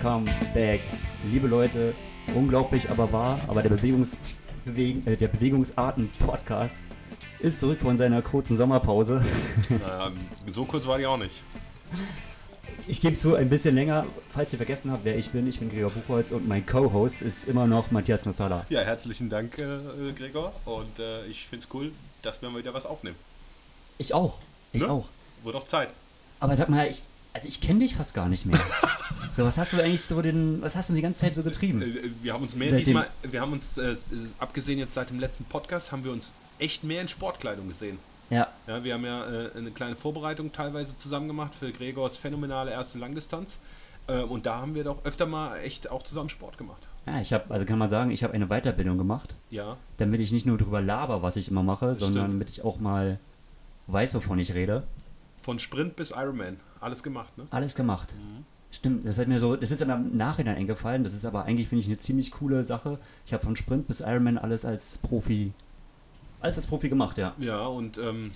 Welcome back. Liebe Leute, unglaublich aber wahr, aber der, Bewegungs Bewegen, äh, der Bewegungsarten-Podcast ist zurück von seiner kurzen Sommerpause. Naja, so kurz war die auch nicht. Ich gebe zu, ein bisschen länger. Falls ihr vergessen habt, wer ich bin, ich bin Gregor Buchholz und mein Co-Host ist immer noch Matthias Nostala. Ja, herzlichen Dank, äh, Gregor. Und äh, ich finde es cool, dass wir mal wieder was aufnehmen. Ich auch. Ich Ne? auch. Wurde auch Zeit. Aber sag mal, ich, also ich kenne dich fast gar nicht mehr. so, was hast du eigentlich so den, was hast du die ganze Zeit so getrieben? Äh, Wir haben uns mehr Seitdem- diesmal, wir haben uns, äh, abgesehen jetzt seit dem letzten Podcast, haben wir uns echt mehr in Sportkleidung gesehen. Ja, Ja, wir haben ja äh, eine kleine Vorbereitung teilweise zusammen gemacht für Gregors phänomenale erste Langdistanz. Äh, und da haben wir doch öfter mal echt auch zusammen Sport gemacht. ja ich habe, also kann man sagen, ich habe eine Weiterbildung gemacht, Ja, damit ich nicht nur drüber laber, was ich immer mache, Das sondern stimmt. damit ich auch mal weiß, wovon ich rede. von Sprint bis Ironman. Alles gemacht, ne? Alles gemacht. Mhm. Stimmt, das hat mir so, das ist aber im Nachhinein eingefallen, das ist aber eigentlich, finde ich, eine ziemlich coole Sache. Ich habe von Sprint bis Ironman alles als Profi, alles als Profi gemacht, ja. Ja, und ähm,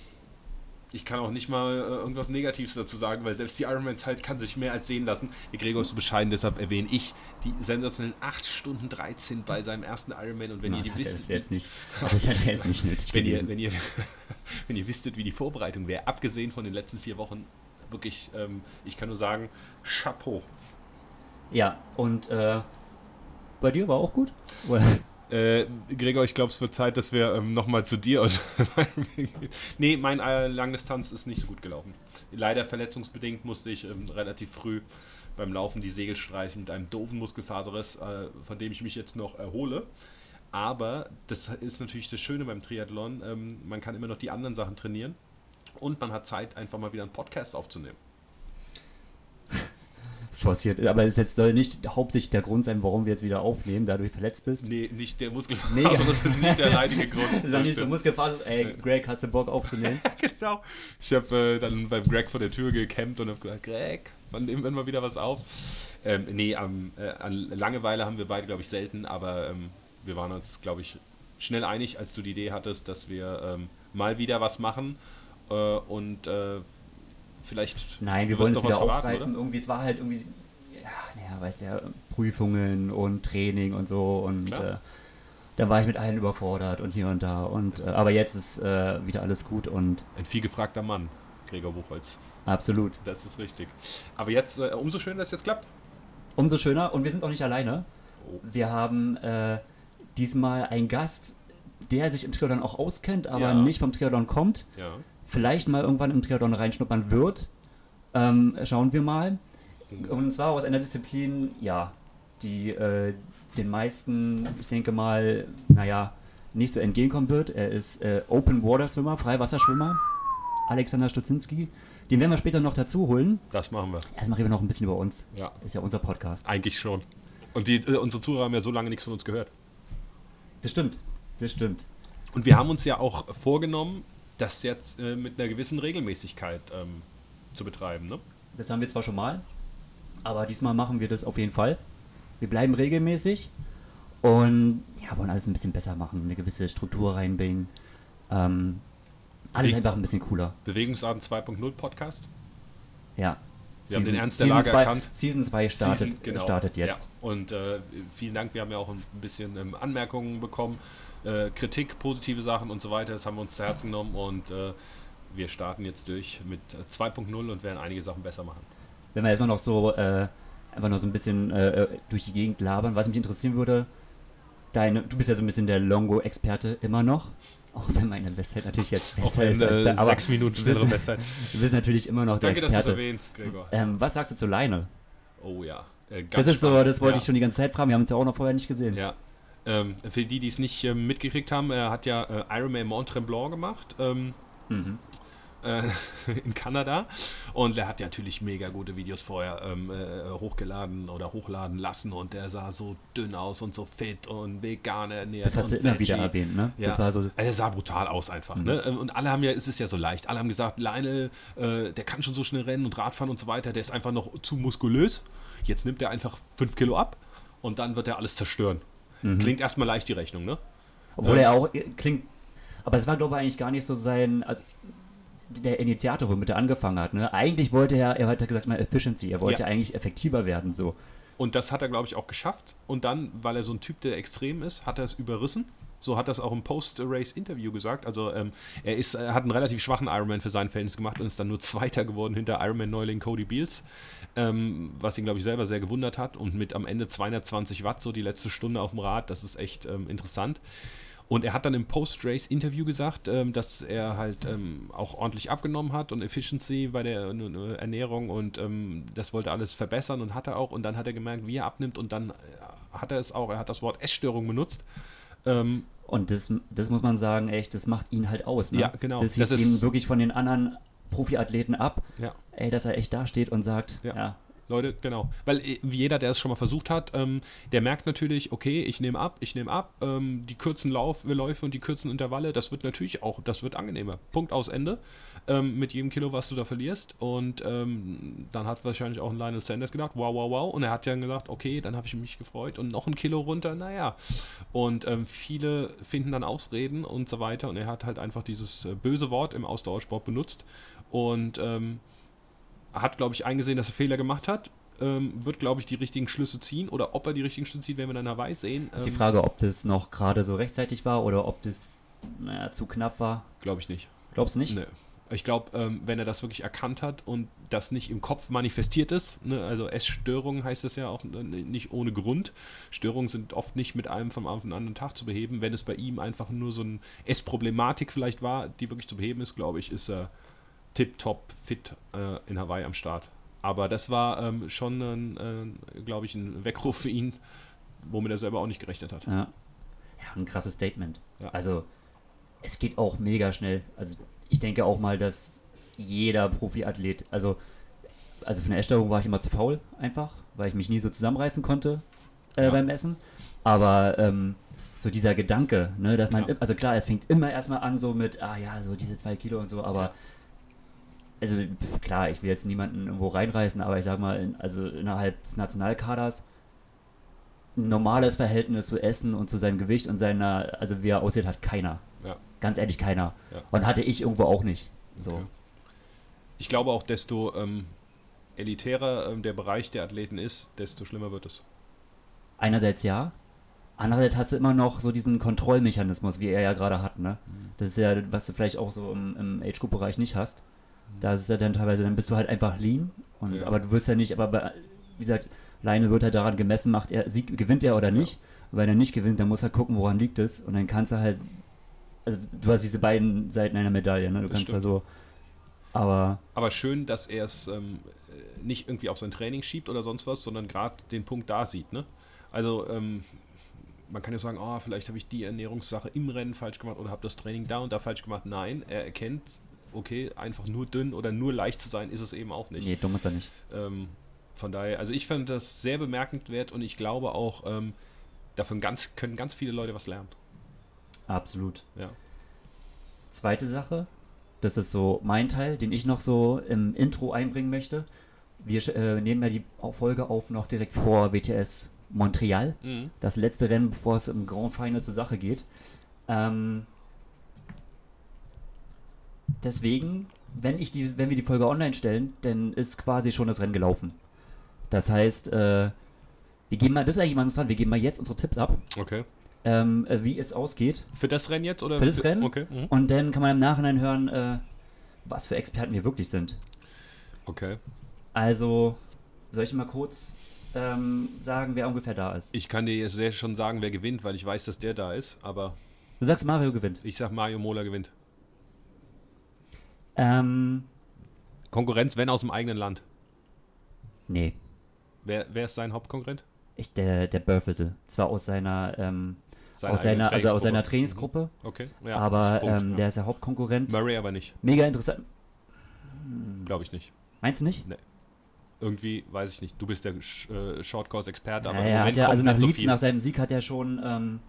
ich kann auch nicht mal äh, irgendwas Negatives dazu sagen, weil selbst die Ironman-Zeit kann sich mehr als sehen lassen. Der Gregor ist so bescheiden, deshalb erwähne ich die sensationellen 8 Stunden 13 bei seinem ersten Ironman. Und wenn Na, ihr die wisst, jetzt nicht, jetzt nicht nötig wenn ihr, gewesen. wenn, ihr, wenn ihr wisstet, wie die Vorbereitung wäre, abgesehen von den letzten vier Wochen, wirklich, ähm, ich kann nur sagen, Chapeau. Ja, und äh, bei dir war auch gut? Äh, Gregor, ich glaube, es wird Zeit, dass wir ähm, nochmal zu dir Nee, mein äh, Langdistanz ist nicht so gut gelaufen. Leider verletzungsbedingt musste ich ähm, relativ früh beim Laufen die Segel streichen mit einem doofen Muskelfaserriss, äh, von dem ich mich jetzt noch erhole. Aber das ist natürlich das Schöne beim Triathlon. Ähm, man kann immer noch die anderen Sachen trainieren und man hat Zeit, einfach mal wieder einen Podcast aufzunehmen. forciert. Aber es soll nicht hauptsächlich der Grund sein, warum wir jetzt wieder aufnehmen, da du verletzt bist. Nee, nicht der Nee. Muskelfaser, das ist nicht der alleinige Grund. Das war nicht so. Muskelfaser. Ey, Greg, hast du Bock aufzunehmen? genau. Ich habe äh, dann beim Greg vor der Tür gecampt und habe gesagt, Greg, wann nehmen wir mal wieder was auf? Ähm, nee, am, äh, an Langeweile haben wir beide, glaube ich, selten, aber ähm, wir waren uns, glaube ich, schnell einig, als du die Idee hattest, dass wir ähm, mal wieder was machen äh, und äh, vielleicht Nein, wir wollen es wieder verraten, aufgreifen. Irgendwie, es war halt irgendwie, ja, naja, weißt ja, Prüfungen und Training und so und äh, da war ich mit allen überfordert und hier und da und äh, aber jetzt ist äh, wieder alles gut und Ein viel gefragter Mann, Gregor Buchholz. absolut. Das ist richtig. Aber jetzt, äh, umso schöner, dass es jetzt klappt. Umso schöner und wir sind auch nicht alleine. Oh. Wir haben diesmal einen Gast, der sich im Triathlon auch auskennt, aber Ja. nicht vom Triathlon kommt. Ja. Vielleicht mal irgendwann im Triathlon reinschnuppern wird. Ähm, schauen wir mal. Und zwar aus einer Disziplin, ja, die äh, den meisten, ich denke mal, naja, nicht so entgegenkommen wird. Er ist äh, Open Water Swimmer, Freiwasserschwimmer, Alexander Stutzinski. Den werden wir später noch dazu holen. Das machen wir. Erstmal reden wir noch ein bisschen über uns. Ja. Ist ja unser Podcast. Eigentlich schon. Und die, äh, unsere Zuhörer haben ja so lange nichts von uns gehört. Das stimmt. Das stimmt. Und wir haben uns ja auch vorgenommen, das jetzt äh, mit einer gewissen Regelmäßigkeit ähm, zu betreiben. Ne? Das haben wir zwar schon mal, aber diesmal machen wir das auf jeden Fall. Wir bleiben regelmäßig und ja, wollen alles ein bisschen besser machen, eine gewisse Struktur reinbringen. Ähm, alles Wie- einfach ein bisschen cooler. Bewegungsarten 2.0 Podcast. Ja. Wir haben den Ernst der Season Lage zwei- erkannt. Season 2 startet, Season, genau. startet jetzt. Ja. Und äh, vielen Dank, wir haben ja auch ein bisschen ähm, Anmerkungen bekommen, äh, Kritik, positive Sachen und so weiter. Das haben wir uns zu Herzen genommen und äh, wir starten jetzt durch mit äh, 2.0 und werden einige Sachen besser machen. Wenn wir erstmal noch so äh, einfach noch so ein bisschen äh, durch die Gegend labern, was mich interessieren würde, deine, du bist ja so ein bisschen der Longo-Experte immer noch. Auch wenn meine Westzeit natürlich jetzt Auch besser wenn ist als äh, da, aber sechs Minuten du schnellere bist, Bestzeit. du bist natürlich immer noch der Danke, dass du es Experte. erwähnst, Gregor. Ähm, was sagst du zu Leine? Oh ja. Äh, ganz Das ist so, spannend. das wollte ja. ich schon die ganze Zeit fragen. Wir haben uns ja auch noch vorher nicht gesehen. Ja. Ähm, für die, die es nicht ähm, mitgekriegt haben, er hat ja äh, Ironman Mont Tremblant gemacht ähm, Mhm. äh, in Kanada und er hat ja natürlich mega gute Videos vorher ähm, äh, hochgeladen oder hochladen lassen und der sah so dünn aus und so fit und vegan ernährt. Das hast du immer wieder veggie. erwähnt, ne? Ja. Das war so. Also er sah brutal aus einfach. Mhm. Ne? Und alle haben ja, es ist ja so leicht, alle haben gesagt, Lionel, äh, der kann schon so schnell rennen und Radfahren und so weiter, der ist einfach noch zu muskulös. Jetzt nimmt er einfach 5 Kilo ab und dann wird er alles zerstören. Mhm. Klingt erstmal leicht die Rechnung, ne? Obwohl Ähm. er auch äh, klingt. Aber es war, glaube ich, eigentlich gar nicht so sein. Also, der Initiator, womit er angefangen hat. Ne? Eigentlich wollte er, er hat ja gesagt, mal Efficiency, er wollte Ja. eigentlich effektiver werden. So. Und das hat er, glaube ich, auch geschafft. Und dann, weil er so ein Typ, der extrem ist, hat er es überrissen. So hat es auch im Post-Race-Interview gesagt. Also ähm, er, ist, er hat einen relativ schwachen Ironman für sein Verhältnis gemacht und ist dann nur Zweiter geworden hinter Ironman-Neuling Cody Beals, ähm, was ihn, glaube ich, selber sehr gewundert hat. Und mit am Ende 220 Watt, so die letzte Stunde auf dem Rad, das ist echt ähm, interessant. Und er hat dann im Post-Race-Interview gesagt, ähm, dass er halt ähm, auch ordentlich abgenommen hat und Efficiency bei der äh, Ernährung und ähm, das wollte alles verbessern und hat er auch. Und dann hat er gemerkt, wie er abnimmt und dann äh, hat er es auch, er hat das Wort Essstörung benutzt. Und das, das muss man sagen, echt, das macht ihn halt aus. Ne? Ja, genau. Das hebt ihn wirklich von den anderen Profiathleten ab. Ja. Ey, dass er echt dasteht und sagt, ja. ja. Leute, genau. Weil äh, jeder, der es schon mal versucht hat, ähm, der merkt natürlich, okay, ich nehme ab, ich nehme ab, ähm, die kurzen Lauf, Läufe und die kurzen Intervalle, das wird natürlich auch, das wird angenehmer. Punkt aus Ende. Ähm, mit jedem Kilo, was du da verlierst. Und ähm, dann hat wahrscheinlich auch ein Lionel Sanders gedacht, wow, wow, wow. Und er hat ja gesagt, okay, dann habe ich mich gefreut und noch ein Kilo runter, naja. Und ähm, viele finden dann Ausreden und so weiter. Und er hat halt einfach dieses äh, böse Wort im Ausdauersport benutzt. Und ähm, hat, glaube ich, eingesehen, dass er Fehler gemacht hat. Ähm, wird, glaube ich, die richtigen Schlüsse ziehen. Oder ob er die richtigen Schlüsse zieht, werden wir dann Hawaii sehen. ist die ähm, Frage, ob das noch gerade so rechtzeitig war oder ob das naja, zu knapp war. Glaube ich nicht. Glaubst du nicht? Nee. Ich glaube, ähm, wenn er das wirklich erkannt hat und das nicht im Kopf manifestiert ist, ne, also Essstörungen heißt es ja auch äh, nicht ohne Grund. Störungen sind oft nicht mit einem vom auf den anderen Tag zu beheben. Wenn es bei ihm einfach nur so eine Essproblematik vielleicht war, die wirklich zu beheben ist, glaube ich, ist er tip-top fit äh, in Hawaii am Start. Aber das war ähm, schon, ein, äh, glaube ich, ein Weckruf für ihn, womit er selber auch nicht gerechnet hat. Ja, ja ein krasses Statement. Ja. Also, es geht auch mega schnell. Also, ich denke auch mal, dass jeder Profiathlet, also, also für eine Essstörung war ich immer zu faul, einfach, weil ich mich nie so zusammenreißen konnte äh, ja. beim Essen. Aber ähm, so dieser Gedanke, ne, dass man, ja. also klar, es fängt immer erstmal an so mit, ah ja, so diese zwei Kilo und so, aber also klar, ich will jetzt niemanden irgendwo reinreißen, aber ich sag mal, in, also innerhalb des Nationalkaders ein normales Verhältnis zu Essen und zu seinem Gewicht und seiner, also wie er aussieht, hat keiner. Ja. Ganz ehrlich, keiner. Ja. Und hatte ich irgendwo auch nicht. So. Okay. Ich glaube auch, desto ähm, elitärer ähm, der Bereich der Athleten ist, desto schlimmer wird es. Einerseits ja. Andererseits hast du immer noch so diesen Kontrollmechanismus, wie er ja gerade hat. Ne? Mhm. Das ist ja, was du vielleicht auch so im, im Age-Group-Bereich nicht hast. Da ist ja dann teilweise, dann bist du halt einfach lean. Und, ja. Aber du wirst ja nicht, aber bei, wie gesagt, Leine wird halt daran gemessen, macht er, sieg, gewinnt er oder nicht. Ja. Wenn er nicht gewinnt, dann muss er gucken, woran liegt es. Und dann kannst du halt, also du hast diese beiden Seiten einer Medaille, ne? Du das kannst stimmt. da so. Aber. Aber schön, dass er es ähm, nicht irgendwie auf sein Training schiebt oder sonst was, sondern gerade den Punkt da sieht, ne? Also, ähm, man kann ja sagen, oh, vielleicht habe ich die Ernährungssache im Rennen falsch gemacht oder habe das Training da und da falsch gemacht. Nein, er erkennt, okay, einfach nur dünn oder nur leicht zu sein, ist es eben auch nicht. Nee, dumm ist er nicht. Ähm, von daher, also ich fand das sehr bemerkenswert und ich glaube auch, ähm, davon ganz, können ganz viele Leute was lernen. Absolut. Ja. Zweite Sache, das ist so mein Teil, den ich noch so im Intro einbringen möchte. Wir äh, nehmen ja die Folge auf noch direkt vor WTS Montreal. Mhm. Das letzte Rennen, bevor es im Grand Final zur Sache geht. Ähm, deswegen, wenn, ich die, wenn wir die Folge online stellen, dann ist quasi schon das Rennen gelaufen. Das heißt, äh, wir geben mal, das ist eigentlich mal interessant, wir geben mal jetzt unsere Tipps ab. Okay. Ähm, äh, wie es ausgeht. Für das Rennen jetzt? Oder für das für, Rennen. Okay. Mhm. Und dann kann man im Nachhinein hören, äh, was für Experten wir wirklich sind. Okay. Also, soll ich mal kurz ähm, sagen, wer ungefähr da ist? Ich kann dir jetzt schon sagen, wer gewinnt, weil ich weiß, dass der da ist, aber. Du sagst, Mario gewinnt. Ich sag, Mario Mola gewinnt. Ähm, Konkurrenz, wenn aus dem eigenen Land. Nee. Wer, wer ist sein Hauptkonkurrent? Ich, der, der Burfissel. Zwar aus seiner, ähm, aus seiner, also aus seiner Trainingsgruppe. Mhm. Okay. Ja, aber Punkt, ähm, ja. der ist der Hauptkonkurrent. Murray aber nicht. Mega interessant. Glaube ich nicht. Meinst du nicht? Nee. Irgendwie, weiß ich nicht. Du bist der äh, Shortcourse-Experte, aber ja, hat ja, also nach Leeds, so nach seinem Sieg hat er schon, ähm,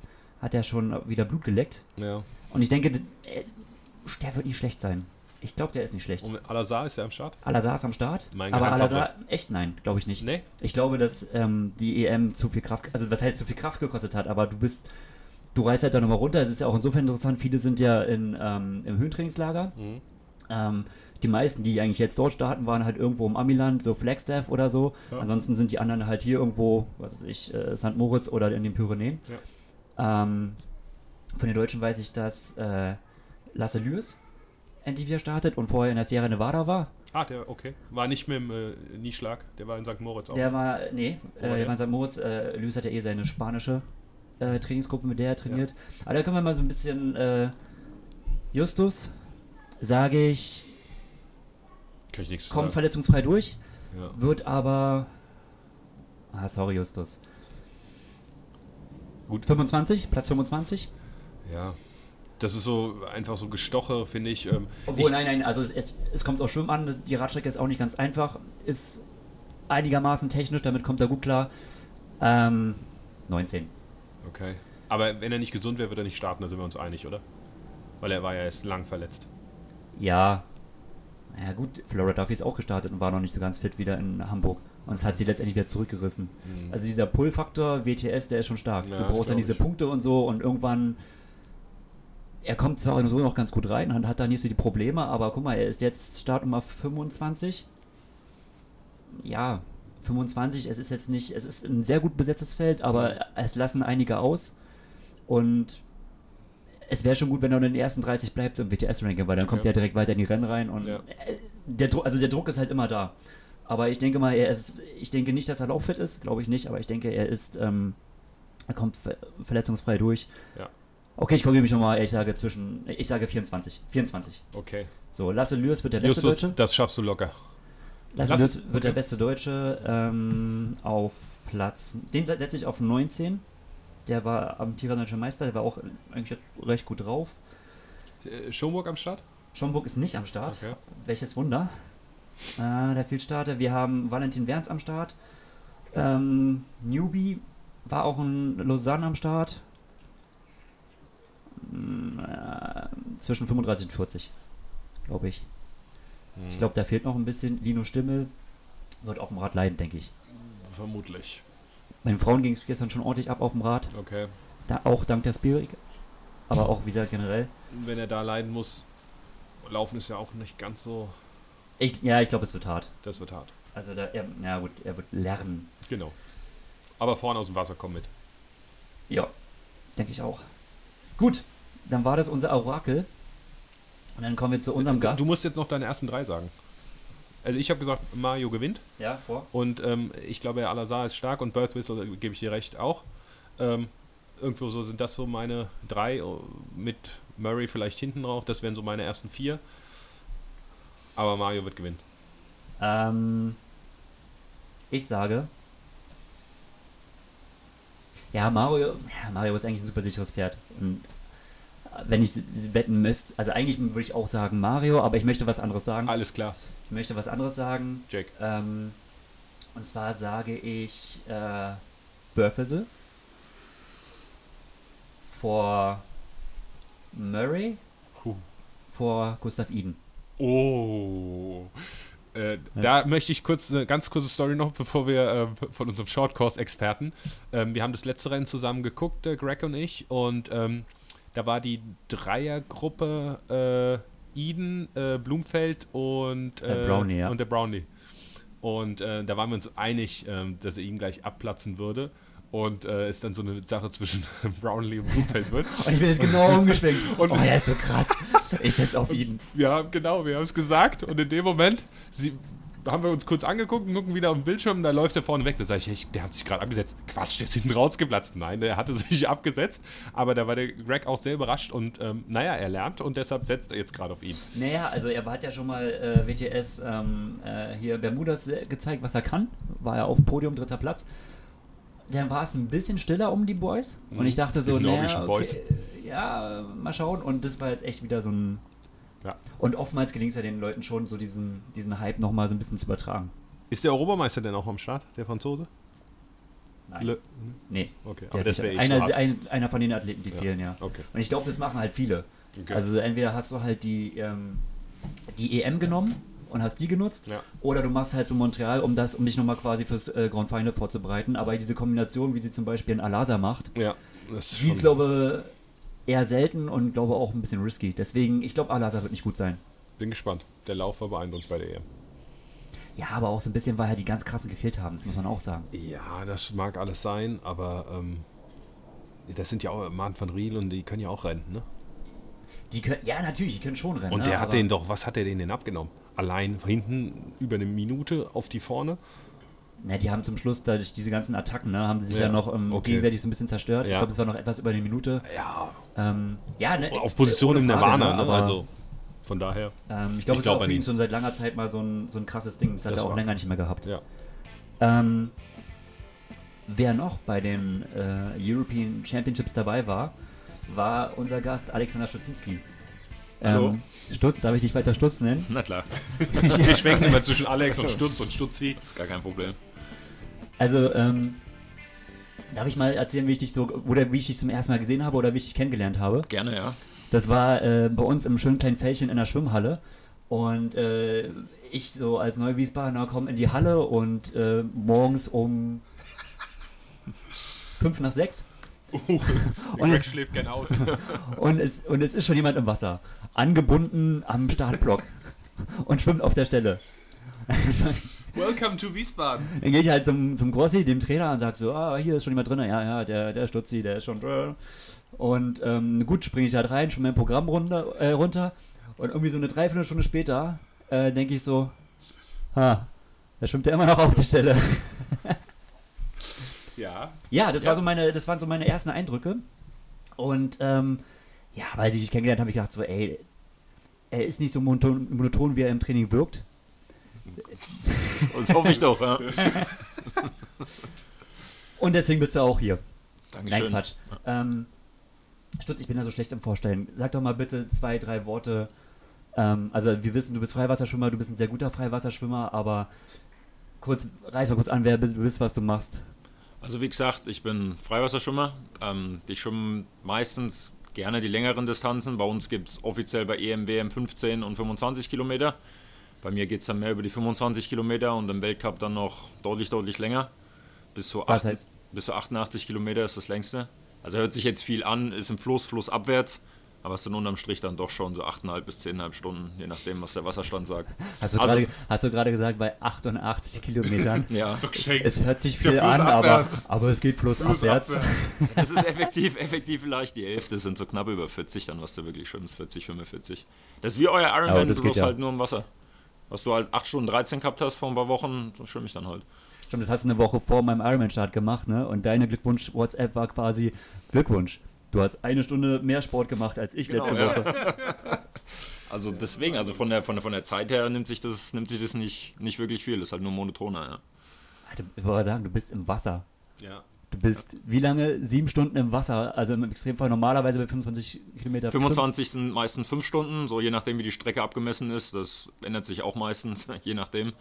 hat er schon wieder Blut geleckt. Ja. Und ich denke, der wird nicht schlecht sein. Ich glaube, der ist nicht schlecht. Und Al-Azhar ist ja am Start? Al-Azhar ist am Start. Mein aber Al-Azhar, echt nein, glaube ich nicht. Nee? Ich glaube, dass ähm, die EM zu viel Kraft, also was heißt zu viel Kraft gekostet hat, aber du bist, du reist halt da nochmal runter. Es ist ja auch insofern interessant, viele sind ja in, ähm, im Höhentrainingslager. Mhm. Ähm, die meisten, die eigentlich jetzt dort starten, waren halt irgendwo im Amiland, so Flagstaff oder so. Ja. Ansonsten sind die anderen halt hier irgendwo, was weiß ich, äh, St. Moritz oder in den Pyrenäen. Ähm, von den Deutschen weiß ich, dass äh, Lasse Lürs endlich wieder startet und vorher in der Sierra Nevada war. Ah, der, okay. War nicht mit dem äh, Nieschlag, der war in St. Moritz auch. Der war, nee, Oh, äh, der ja. war in St. Moritz. Äh, Lewis hat ja eh seine spanische äh, Trainingsgruppe, mit der er trainiert. Aber da können wir mal so ein bisschen äh, Justus, sage ich, Kann ich nichts kommt sagen. verletzungsfrei durch, Ja. wird aber. Ah, sorry, Justus. Gut. 25, Platz 25. ja. Das ist so einfach so Gestoche, finde ich. Ähm, Obwohl, ich, nein, nein, also es, es, kommt auch Schwimmen an. Die Radstrecke ist auch nicht ganz einfach. Ist einigermaßen technisch, damit kommt er gut klar. Ähm, 19. Okay. Aber wenn er nicht gesund wäre, würde er nicht starten, da sind wir uns einig, oder? Weil er war ja erst lang verletzt. Ja. Ja gut, Flora Duffy ist auch gestartet und war noch nicht so ganz fit wieder in Hamburg. Und es hat sie letztendlich wieder zurückgerissen. Mhm. Also dieser Pull-Faktor, WTS, der ist schon stark. Ja, du brauchst dann diese ich. Punkte und so und irgendwann. Er kommt zwar so noch ganz gut rein und hat da nicht so die Probleme, aber guck mal, er ist jetzt Startnummer 25. Ja, 25, es ist jetzt nicht, es ist ein sehr gut besetztes Feld, aber es lassen einige aus. Und es wäre schon gut, wenn er in den ersten 30 bleibt im WTS-Ranking, weil dann kommt Okay. er direkt weiter in die Rennen rein und Ja. äh, der Druck, also der Druck ist halt immer da. Aber ich denke mal, er ist, ich denke nicht, dass er lauffit ist, glaube ich nicht, aber ich denke, er ist, ähm, er kommt ver verletzungsfrei durch. Ja. Okay, ich korrigiere mich nochmal, ich sage zwischen, ich sage 24. 24. Okay. So, Lasse Lürs wird der beste Justus, Deutsche. das schaffst du locker. Lasse Lasse- Lürs wird der okay. beste Deutsche ähm, auf Platz, den setze ich auf 19. Der war amtierender deutscher Meister, der war auch eigentlich jetzt recht gut drauf. Äh, Schomburg am Start? Schomburg ist nicht am Start. Okay. Welches Wunder. Äh, der Fieldstarter. Wir haben Valentin Werns am Start. Ähm, Newbie war auch in Lausanne am Start. Mm, äh, zwischen 35 und 40, glaube ich. Hm. Ich glaube, da fehlt noch ein bisschen. Lino Stimmel wird auf dem Rad leiden, denke ich. Vermutlich. Bei den Frauen ging es gestern schon ordentlich ab auf dem Rad. Okay. Da, auch dank der Spirik. Aber auch, wie gesagt, generell. Wenn er da leiden muss, laufen ist ja auch nicht ganz so. Ich, ja, ich glaube, es wird hart. Das wird hart. Also, da, er, ja gut, er wird lernen. Genau. Aber vorne aus dem Wasser kommen mit. Ja, denke ich auch. Gut, dann war das unser Orakel. Und dann kommen wir zu unserem Gast. Du musst jetzt noch deine ersten drei sagen. Also ich habe gesagt, Mario gewinnt. ja, vor. Und ähm, ich glaube, Al-Azhar ist stark und Birth Whistle, äh, gebe ich dir recht, auch. Ähm, irgendwo so sind das so meine drei, äh, mit Murray vielleicht hinten drauf. Das wären so meine ersten vier. Aber Mario wird gewinnen. Ähm, ich sage. Ja, Mario, Mario ist eigentlich ein super sicheres Pferd. Und äh, wenn ich wetten müsste, also eigentlich würde ich auch sagen Mario, aber ich möchte was anderes sagen. Alles klar, Ich möchte was anderes sagen. Jake. Ähm, und zwar sage ich äh, Burfessel vor Murray Huh. vor Gustav Eden. Oh. Äh, Da möchte ich kurz eine ganz kurze Story noch, bevor wir äh, von unserem Shortcourse-Experten. Ähm, wir haben das letzte Rennen zusammen geguckt, äh, Greg und ich, und ähm, da war die Dreiergruppe äh, Eden, äh, Blumfeld und, Der äh, Brownie, ja. und der Brownie. Und äh, da waren wir uns einig, ähm, dass er ihn gleich abplatzen würde. Und äh, es dann so eine Sache zwischen Brownlee und Blumfeld wird. Und ich bin jetzt genau umgeschwenkt. Und- oh, er ist so krass. Ich setze auf ihn. Ja, genau, wir haben es gesagt und in dem Moment sie, haben wir uns kurz angeguckt und gucken wieder auf den Bildschirm, da läuft er vorne weg. Da sage ich, hey, der hat sich gerade abgesetzt. Quatsch, der ist hinten rausgeplatzt. Nein, der hatte sich abgesetzt, aber da war der Greg auch sehr überrascht und ähm, naja, er lernt und deshalb setzt er jetzt gerade auf ihn. Naja, also er hat ja schon mal äh, WTS ähm, äh, hier Bermudas äh, gezeigt, was er kann. War ja auf Podium, dritter Platz. Dann war es ein bisschen stiller um die Boys. Und ich dachte so, Die naja, okay, ja, äh, mal schauen. Und das war jetzt echt wieder so ein... Ja. Und oftmals gelingt es ja den Leuten schon, so diesen, diesen Hype nochmal so ein bisschen zu übertragen. Ist der Europameister denn auch am Start, der Franzose? Nein. Le nee. okay, aber das wäre eh einer, hart. ein, einer von den Athleten, die Ja. fehlen, ja. Okay. Und ich glaube, das machen halt viele. Okay. Also entweder hast du halt die, ähm, die EM genommen und hast die genutzt, Ja. oder du machst halt so Montreal, um das, um dich nochmal quasi fürs äh, Grand Final vorzubereiten. Aber diese Kombination, wie sie zum Beispiel in Alasa macht, Ja, das ist die ist, glaube eher selten und glaube auch ein bisschen risky. Deswegen, ich glaube, Alasa wird nicht gut sein. bin gespannt. Der Lauf war beeindruckt bei der EM. Ja, aber auch so ein bisschen, weil halt die ganz krassen gefehlt haben, das muss man auch sagen. Ja, das mag alles sein, aber ähm, das sind ja auch Mann van Riel und die können ja auch rennen, ne? Die können, ja, natürlich, die können schon rennen. Und ne? der hat aber- den doch, was hat der den denn abgenommen? Allein hinten über eine Minute auf die vorne? Na, die haben zum Schluss dadurch diese ganzen Attacken, ne, haben sie sich ja, Ja, noch ähm, okay. gegenseitig so ein bisschen zerstört. Ich Ja. glaube, es war noch etwas über eine Minute. Ja, Ähm, ja, ne, auf Position im Nirvana, ne, ne? Also von daher, ähm, ich glaube, ich es glaub war an für ihn ihn. schon seit langer Zeit mal so ein, so ein krasses Ding. Das hat Das er auch war- länger nicht mehr gehabt. ja. Ähm, wer noch bei den äh, European Championships dabei war, war unser Gast Alexander Stutzinski. Hallo. Ähm, Stutz, darf ich dich weiter Stutz nennen? Na klar, Wir schwenken immer zwischen Alex und Stutz und Stutzi. ist gar kein Problem. Also, ähm, darf ich mal erzählen, wie ich dich so, oder wie ich dich zum ersten Mal gesehen habe oder wie ich dich kennengelernt habe? Gerne, ja. Das war äh, bei uns im schönen kleinen Fällchen in der Schwimmhalle. Und äh, ich so als Neuwiesbadener komme in die Halle und äh, morgens um fünf nach sechs Uh, Und Greg es- schläft gern aus. und es, und es ist schon jemand im Wasser. Angebunden am Startblock und schwimmt auf der Stelle. Welcome to Wiesbaden. Dann gehe ich halt zum, zum Grossi, dem Trainer, und sag so, ah, hier ist schon jemand drin. Ja, ja, der, der Stutzi, der ist schon drin. Und ähm, gut, springe ich halt rein, schon mein Programm runter, äh, runter. Und irgendwie so eine Dreiviertelstunde später äh, denke ich so, ha, da schwimmt er immer noch auf der Stelle. Ja. ja, das, Ja. War so meine, das waren so meine ersten Eindrücke. Und ähm, ja, weil ich dich kennengelernt habe, habe ich gedacht so, ey, er ist nicht so monoton, monoton wie er im Training wirkt. Das hoffe ich doch, ja. Und deswegen bist du auch hier. Dankeschön. Nein, Quatsch. Ähm, Stutz, ich bin da so schlecht im Vorstellen. Sag doch mal bitte zwei, drei Worte. Ähm, also wir wissen, du bist Freiwasserschwimmer, du bist ein sehr guter Freiwasserschwimmer, aber kurz, reiß mal kurz an, wer du bist, was du machst. Also wie gesagt, ich bin Freiwasserschwimmer. Ähm, ich schwimme meistens gerne die längeren Distanzen. Bei uns gibt es offiziell bei E EM, WM 15 und 25 Kilometer. Bei mir geht es dann mehr über die 25 Kilometer und im Weltcup dann noch deutlich, deutlich länger. Bis zu, Was acht- heißt? bis zu 88 Kilometer ist das längste. Also hört sich jetzt viel an, ist im Fluss, Fluss abwärts. Aber es sind unterm Strich dann doch schon so 8,5 bis 10,5 Stunden, je nachdem, was der Wasserstand sagt. Hast du Also- gerade hast du gerade gesagt, bei 88 Kilometern? Ja, So geschenkt. Es hört sich viel an, aber, aber es geht flussabwärts. Es ist effektiv, effektiv vielleicht die Hälfte, sind so knapp über 40 dann, was du wirklich schwimmst, 40, 45. Das ist wie euer Ironman, das bloß geht ja. halt nur im Wasser. Was du halt 8 Stunden 13 gehabt hast vor ein paar Wochen, so schwimme ich dann halt. Stimmt, das hast du eine Woche vor meinem Ironman-Start gemacht, ne? Und deine Glückwunsch-WhatsApp war quasi Glückwunsch. Du hast eine Stunde mehr Sport gemacht als ich letzte ja. Woche. Also deswegen, also von der, von der, von der Zeit her nimmt sich das, nimmt sich das nicht, nicht wirklich viel, ist halt nur monotoner, ja. Alter, Ich wollte sagen, du bist im Wasser. Ja. Du bist wie lange? Sieben Stunden im Wasser. Also im Extremfall normalerweise bei 25 Kilometer. 25 sind meistens 5 Stunden, so je nachdem wie die Strecke abgemessen ist, das ändert sich auch meistens, je nachdem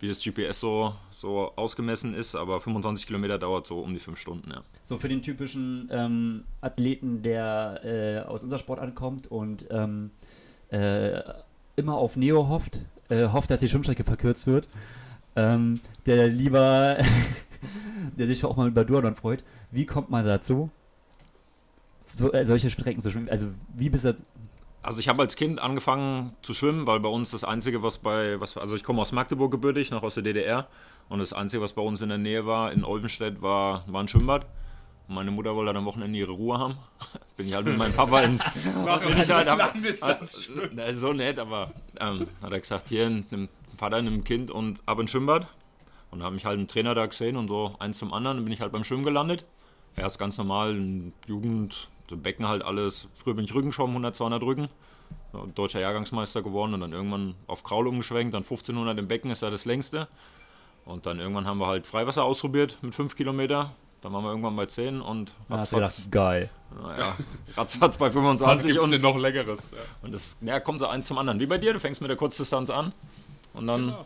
wie das GPS so, so ausgemessen ist, aber 25 Kilometer dauert so um die 5 Stunden, ja. So für den typischen ähm, Athleten, der äh, aus unserer Sportart kommt und ähm, äh, immer auf Neo hofft, äh, hofft, dass die Schwimmstrecke verkürzt wird, ähm, der lieber, der sich auch mal über Duathlon freut. Wie kommt man dazu, so, äh, solche Strecken zu schwimmen? Also wie bist du Also ich habe als Kind angefangen zu schwimmen, weil bei uns das Einzige, was bei, was, also ich komme aus Magdeburg gebürtig, noch aus der DDR. Und das Einzige, was bei uns in der Nähe war, in Olvenstedt, war, war ein Schwimmbad. Und meine Mutter wollte dann am Wochenende ihre Ruhe haben. Bin ich halt mit meinem Papa ins... bin ich halt, hab, also, na, so nett, aber ähm, hat er gesagt, hier, nimm Vater, nimm Kind und ab ins Schwimmbad. Und da habe mich halt ein Trainer da gesehen und so eins zum anderen. Dann bin ich halt beim Schwimmen gelandet. Erst ganz normal, Jugend, so Becken halt alles. Früher bin ich Rückenschwommen, 100, 200 Rücken. Deutscher Jahrgangsmeister geworden und dann irgendwann auf Kraul umgeschwenkt. Dann 1500 im Becken ist ja das längste. Und dann irgendwann haben wir halt Freiwasser ausprobiert mit 5 Kilometer. Dann waren wir irgendwann bei 10 und du ratzfatz, gedacht, geil. naja, ratzfatz bei Was 25 gibt's und, noch Leckeres? Ja. und das ja, kommt so eins zum anderen. Wie bei dir, du fängst mit der Kurzdistanz an und dann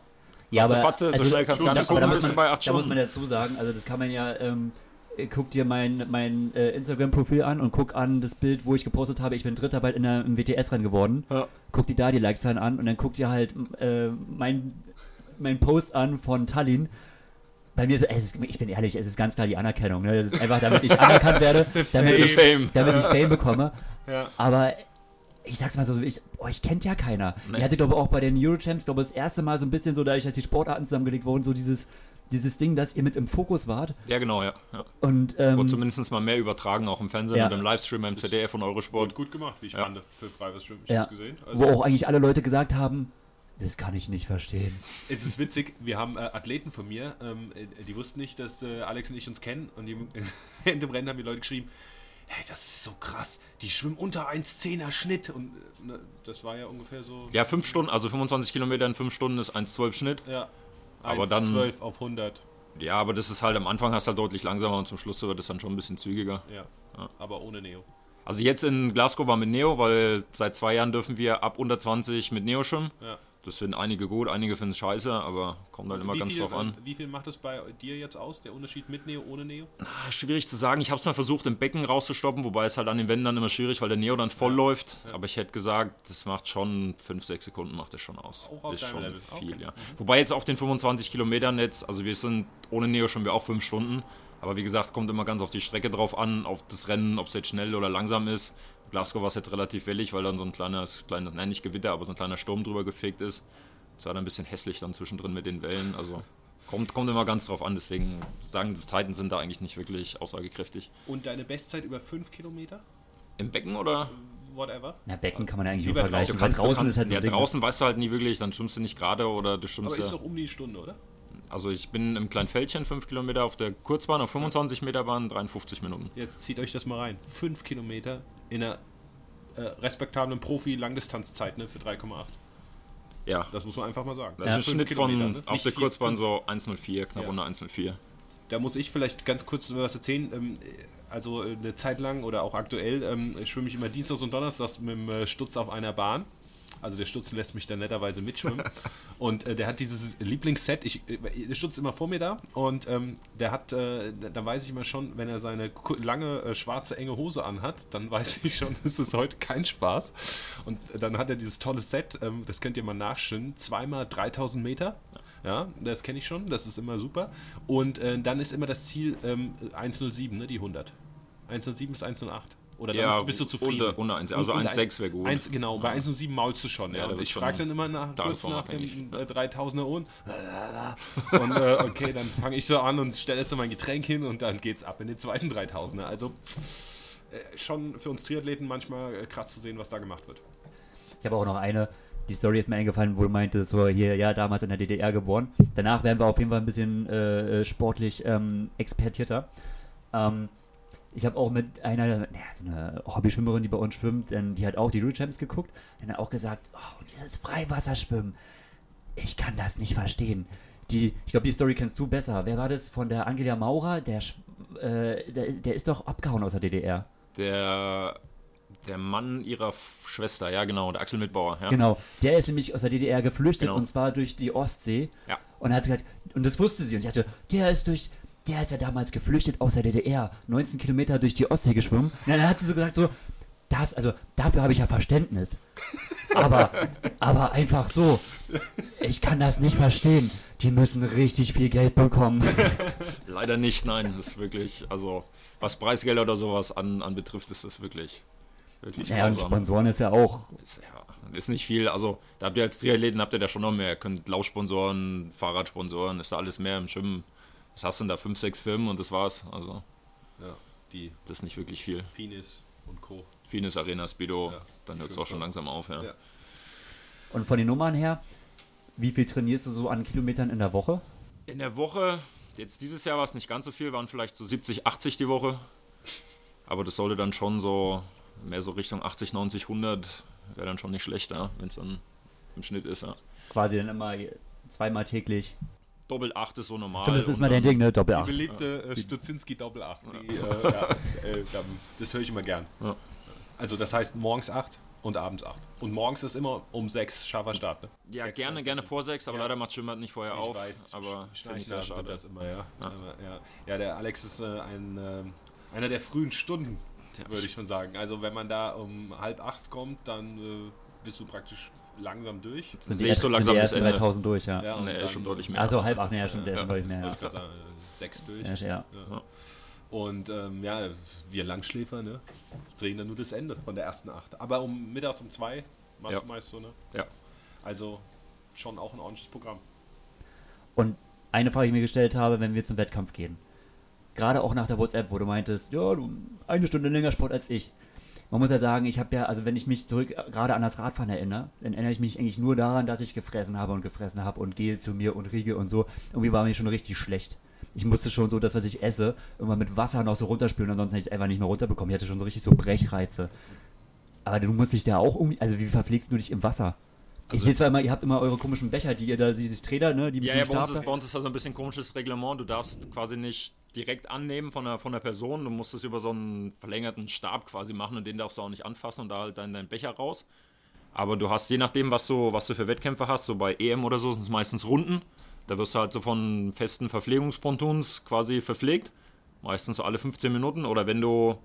Ja, Fatze, aber Fatze, so schnell kannst du gar da- nicht da gucken, muss bist du man- bei acht Da muss Stunden. man dazu sagen, also das kann man ja, ähm, äh, guck dir mein, mein äh, Instagram-Profil an und guck an das Bild, wo ich gepostet habe, ich bin Dritter bald in der, im WTS-Rennen geworden. Ja. Guck dir da die Likes an und dann guck dir halt äh, mein, mein Post an von Tallinn. Bei mir ist es, ich bin ehrlich, es ist ganz klar die Anerkennung. Ne? Das ist einfach, damit ich anerkannt werde, damit ich, Fame. damit ich Fame bekomme. Ja. Aber ich sag's mal so, ich, euch kennt ja keiner. Nee. Ihr hattet, glaube ich, auch bei den Eurochamps, glaube ich, das erste Mal so ein bisschen so, dadurch, dass die Sportarten zusammengelegt wurden, so dieses, dieses Ding, dass ihr mit im Fokus wart. Ja, genau, ja. ja. Und, ähm, Und zumindest mal mehr übertragen, auch im Fernsehen Ja. mit dem Livestream beim ZDF und Eurosport. Und gut gemacht, wie ich Ja. fand, für Freiwurf Ich ja, hab's gesehen. Also, wo auch eigentlich alle Leute gesagt haben, das kann ich nicht verstehen. Es ist witzig, wir haben äh, Athleten von mir, ähm, äh, die wussten nicht, dass äh, Alex und ich uns kennen und die, in dem Rennen haben die Leute geschrieben, hey, das ist so krass, die schwimmen unter 1,10er Schnitt und äh, ne, das war ja ungefähr so, Ja, fünf Stunden, also 25 Kilometer in fünf Stunden ist 1,12 Schnitt. ja, Aber dann- 1,12 auf 100, Ja, aber das ist halt am Anfang hast du halt deutlich langsamer und zum Schluss wird es dann schon ein bisschen zügiger. ja, aber ohne Neo. Also jetzt in Glasgow war mit Neo, weil seit zwei Jahren dürfen wir ab unter 20 mit Neo schwimmen. Ja. Das finden einige gut, einige finden es scheiße, aber kommt dann immer wie, ganz viel, drauf an. wie viel macht das bei dir jetzt aus, der Unterschied mit Neo, ohne Neo? Ah, Schwierig zu sagen. Ich habe es mal versucht, im Becken rauszustoppen, wobei es halt an den Wänden dann immer schwierig, weil der Neo dann voll läuft. Aber ich hätte gesagt, das macht schon 5, 6 Sekunden macht das schon aus. Auch auf ist schon Level. viel, Okay. ja. Wobei jetzt auf den 25 Kilometern jetzt, also wir sind ohne Neo schon wir auch 5 Stunden. Aber wie gesagt, kommt immer ganz auf die Strecke drauf an, auf das Rennen, ob es jetzt schnell oder langsam ist. Glasgow war es jetzt relativ wellig, weil dann so ein kleines, kleines, nein nicht Gewitter, aber so ein kleiner Sturm drüber gefegt ist. Es war dann ein bisschen hässlich dann zwischendrin mit den Wellen. Also kommt, kommt immer ganz drauf an. Deswegen sagen, das Titans sind da eigentlich nicht wirklich aussagekräftig. Und deine Bestzeit über 5 Kilometer? Im Becken oder? Whatever. Na, Becken kann man ja eigentlich nur Lieber vergleichen. draußen. weil kannst- draußen kannst- ist halt so ja, draußen weißt du halt nie wirklich, dann schwimmst du nicht gerade oder du Aber schwimmst ist ja. doch um die Stunde, oder? Also ich bin im Kleinfeldchen 5 Kilometer auf der Kurzbahn, auf 25 Meter Bahn 53 Minuten. Jetzt zieht euch das mal rein. 5 Kilometer in einer äh, respektablen Profi-Langdistanzzeit ne, für 3,8. Ja, Das muss man einfach mal sagen. das Ja, ist ein Schnitt von ne? auf der Kurzbahn so 1,04, knapp Ja. unter 1,04. Da muss ich vielleicht ganz kurz was erzählen. Ähm, also äh, eine Zeit lang oder auch aktuell ähm, schwimme ich immer Dienstags und Donnerstags mit dem äh, Stutz auf einer Bahn. Also der Stutz lässt mich dann netterweise mitschwimmen. und äh, der hat dieses Lieblingsset. Ich, äh, der Stutz ist immer vor mir da und ähm, der hat, äh, da weiß ich immer schon, wenn er seine lange äh, schwarze enge Hose anhat, dann weiß ich schon, es ist heute kein Spaß. Und äh, dann hat er dieses tolle Set, ähm, das könnt ihr mal nachschwimmen, zweimal 3000 Meter. Ja, das kenne ich schon, das ist immer super. Und äh, dann ist immer das Ziel ähm, 107, ne, die 100. 107 bis 108. Oder dann Ja, bist, bist du zufrieden. unter- unter eins- also Und- und 1,6 wäre gut. Eins, genau, bei 107 maulst du schon. Ja, Ja, und ich frage dann immer nach, kurz nach dem äh, 3000er und und äh, okay, dann fange ich so an und stelle so mein Getränk hin und dann geht's ab in den zweiten 3000er. Also äh, schon für uns Triathleten manchmal äh, krass zu sehen, was da gemacht wird. Ich habe auch noch eine, die Story ist mir eingefallen, wo du meintest, so hier, ja, damals in der DDR geboren. Danach werden wir auf jeden Fall ein bisschen äh, äh, sportlich ähm, expertierter. Ähm, ich habe auch mit einer, naja, so eine Hobbyschwimmerin, die bei uns schwimmt, denn die hat auch die Champs geguckt, dann hat auch gesagt, oh, dieses Freiwasserschwimmen, ich kann das nicht verstehen. Die, ich glaube, die Story kennst du besser. Wer war das von der Angela Maurer? Der, äh, der, der ist doch abgehauen aus der DDR. Der, der Mann ihrer Schwester, ja genau, der Axel Mitbauer. Ja. Genau, der ist nämlich aus der DDR geflüchtet Genau. und zwar durch die Ostsee. Ja. Und hat gesagt, und das wusste sie und ich dachte, der ist durch, der ist ja damals geflüchtet aus der DDR, 19 Kilometer durch die Ostsee geschwommen. Und dann hat sie so gesagt, so, das, also dafür habe ich ja Verständnis. Aber, aber einfach so, ich kann das nicht verstehen. Die müssen richtig viel Geld bekommen. Leider nicht, nein. Das ist wirklich, also was Preisgelder oder sowas an, an betrifft, ist das wirklich, wirklich Ja, und grausam. Sponsoren ist ja auch, Ist, ja, ist nicht viel. Also, da habt ihr als Triathleten habt ihr da schon noch mehr. Ihr könnt Laufsponsoren, Fahrradsponsoren, ist da alles mehr im Schwimmen. Was hast du denn da? Fünf, sechs Firmen und das war's. Also, Ja, die das ist nicht wirklich viel. Finis und Co. Fines Arena, Speedo, Ja, dann hört es auch schon langsam auf, ja. Ja. und von den Nummern her, wie viel trainierst du so an Kilometern in der Woche? In der Woche, jetzt dieses Jahr war es nicht ganz so viel, waren vielleicht so 70, 80 die Woche. Aber das sollte dann schon so mehr so Richtung 80, 90, 100 wäre dann schon nicht schlecht, ja, wenn es dann im Schnitt ist. Ja. Quasi dann immer zweimal täglich. Doppelt 8 ist so normal. Das ist mal dein Ding, ne? Doppel Die 8. beliebte äh, Stutzinski Doppel 8. Die, äh, ja, äh, da- das höre ich immer gern. Ja. Also das heißt morgens 8 und abends 8. Und morgens ist immer um 6 scharfer Start. Ne? Ja, Sechs gerne, gerne vor 6, aber Ja. leider macht Schwimmbad nicht vorher Ich auf. weiß, aber finde ich sehr schade. sind das immer, ja. Ja, ja. ja der Alex ist äh, ein, äh, einer der frühen Stunden, würde ich schon sagen. Also wenn man da um halb acht kommt, dann äh, bist du praktisch langsam durch. Sind sehe die ich so langsam sind die ersten Ende. 3000 durch, ja. Ja, und Nee, dann, schon deutlich mehr. Also halb acht, ne, ja, ist deutlich mehr. Ja. ich sagen, sechs durch. Ja, ja. Und ähm, ja, wir Langschläfer, ne, sehen dann nur das Ende von der ersten Acht. Aber um mittags um zwei machst Ja. du meist so, ne? Ja. Also schon auch ein ordentliches Programm. Und eine Frage, die ich mir gestellt habe, wenn wir zum Wettkampf gehen. Gerade auch nach der WhatsApp, wo du meintest, ja, du eine Stunde länger Sport als ich. Man muss ja sagen, ich habe ja, also wenn ich mich zurück äh, gerade an das Radfahren erinnere, dann erinnere ich mich eigentlich nur daran, dass ich gefressen habe und gefressen habe und Gel zu mir und Riege und so. Irgendwie war mir schon richtig schlecht. Ich musste schon so das, was ich esse, irgendwann mit Wasser noch so runterspülen, ansonsten hätte ich es einfach nicht mehr runterbekommen. Ich hatte schon so richtig so Brechreize. Aber du musst dich da auch irgendwie, also wie verpflegst du dich im Wasser? Ich Also- sehe zwar immer, ihr habt immer eure komischen Becher, die ihr da, dieses Trainer, ne, die mit Ja, ja, bei uns, ist, bei uns ist das so ein bisschen komisches Reglement. Du darfst quasi nicht direkt annehmen von der, von der Person. Du musst es über so einen verlängerten Stab quasi machen und den darfst du auch nicht anfassen und da halt dann deinen Becher raus. Aber du hast, je nachdem, was du, was du für Wettkämpfe hast, so bei EM oder so, sind es meistens Runden. Da wirst du halt so von festen Verpflegungspontons quasi verpflegt. Meistens so alle 15 Minuten. Oder wenn du,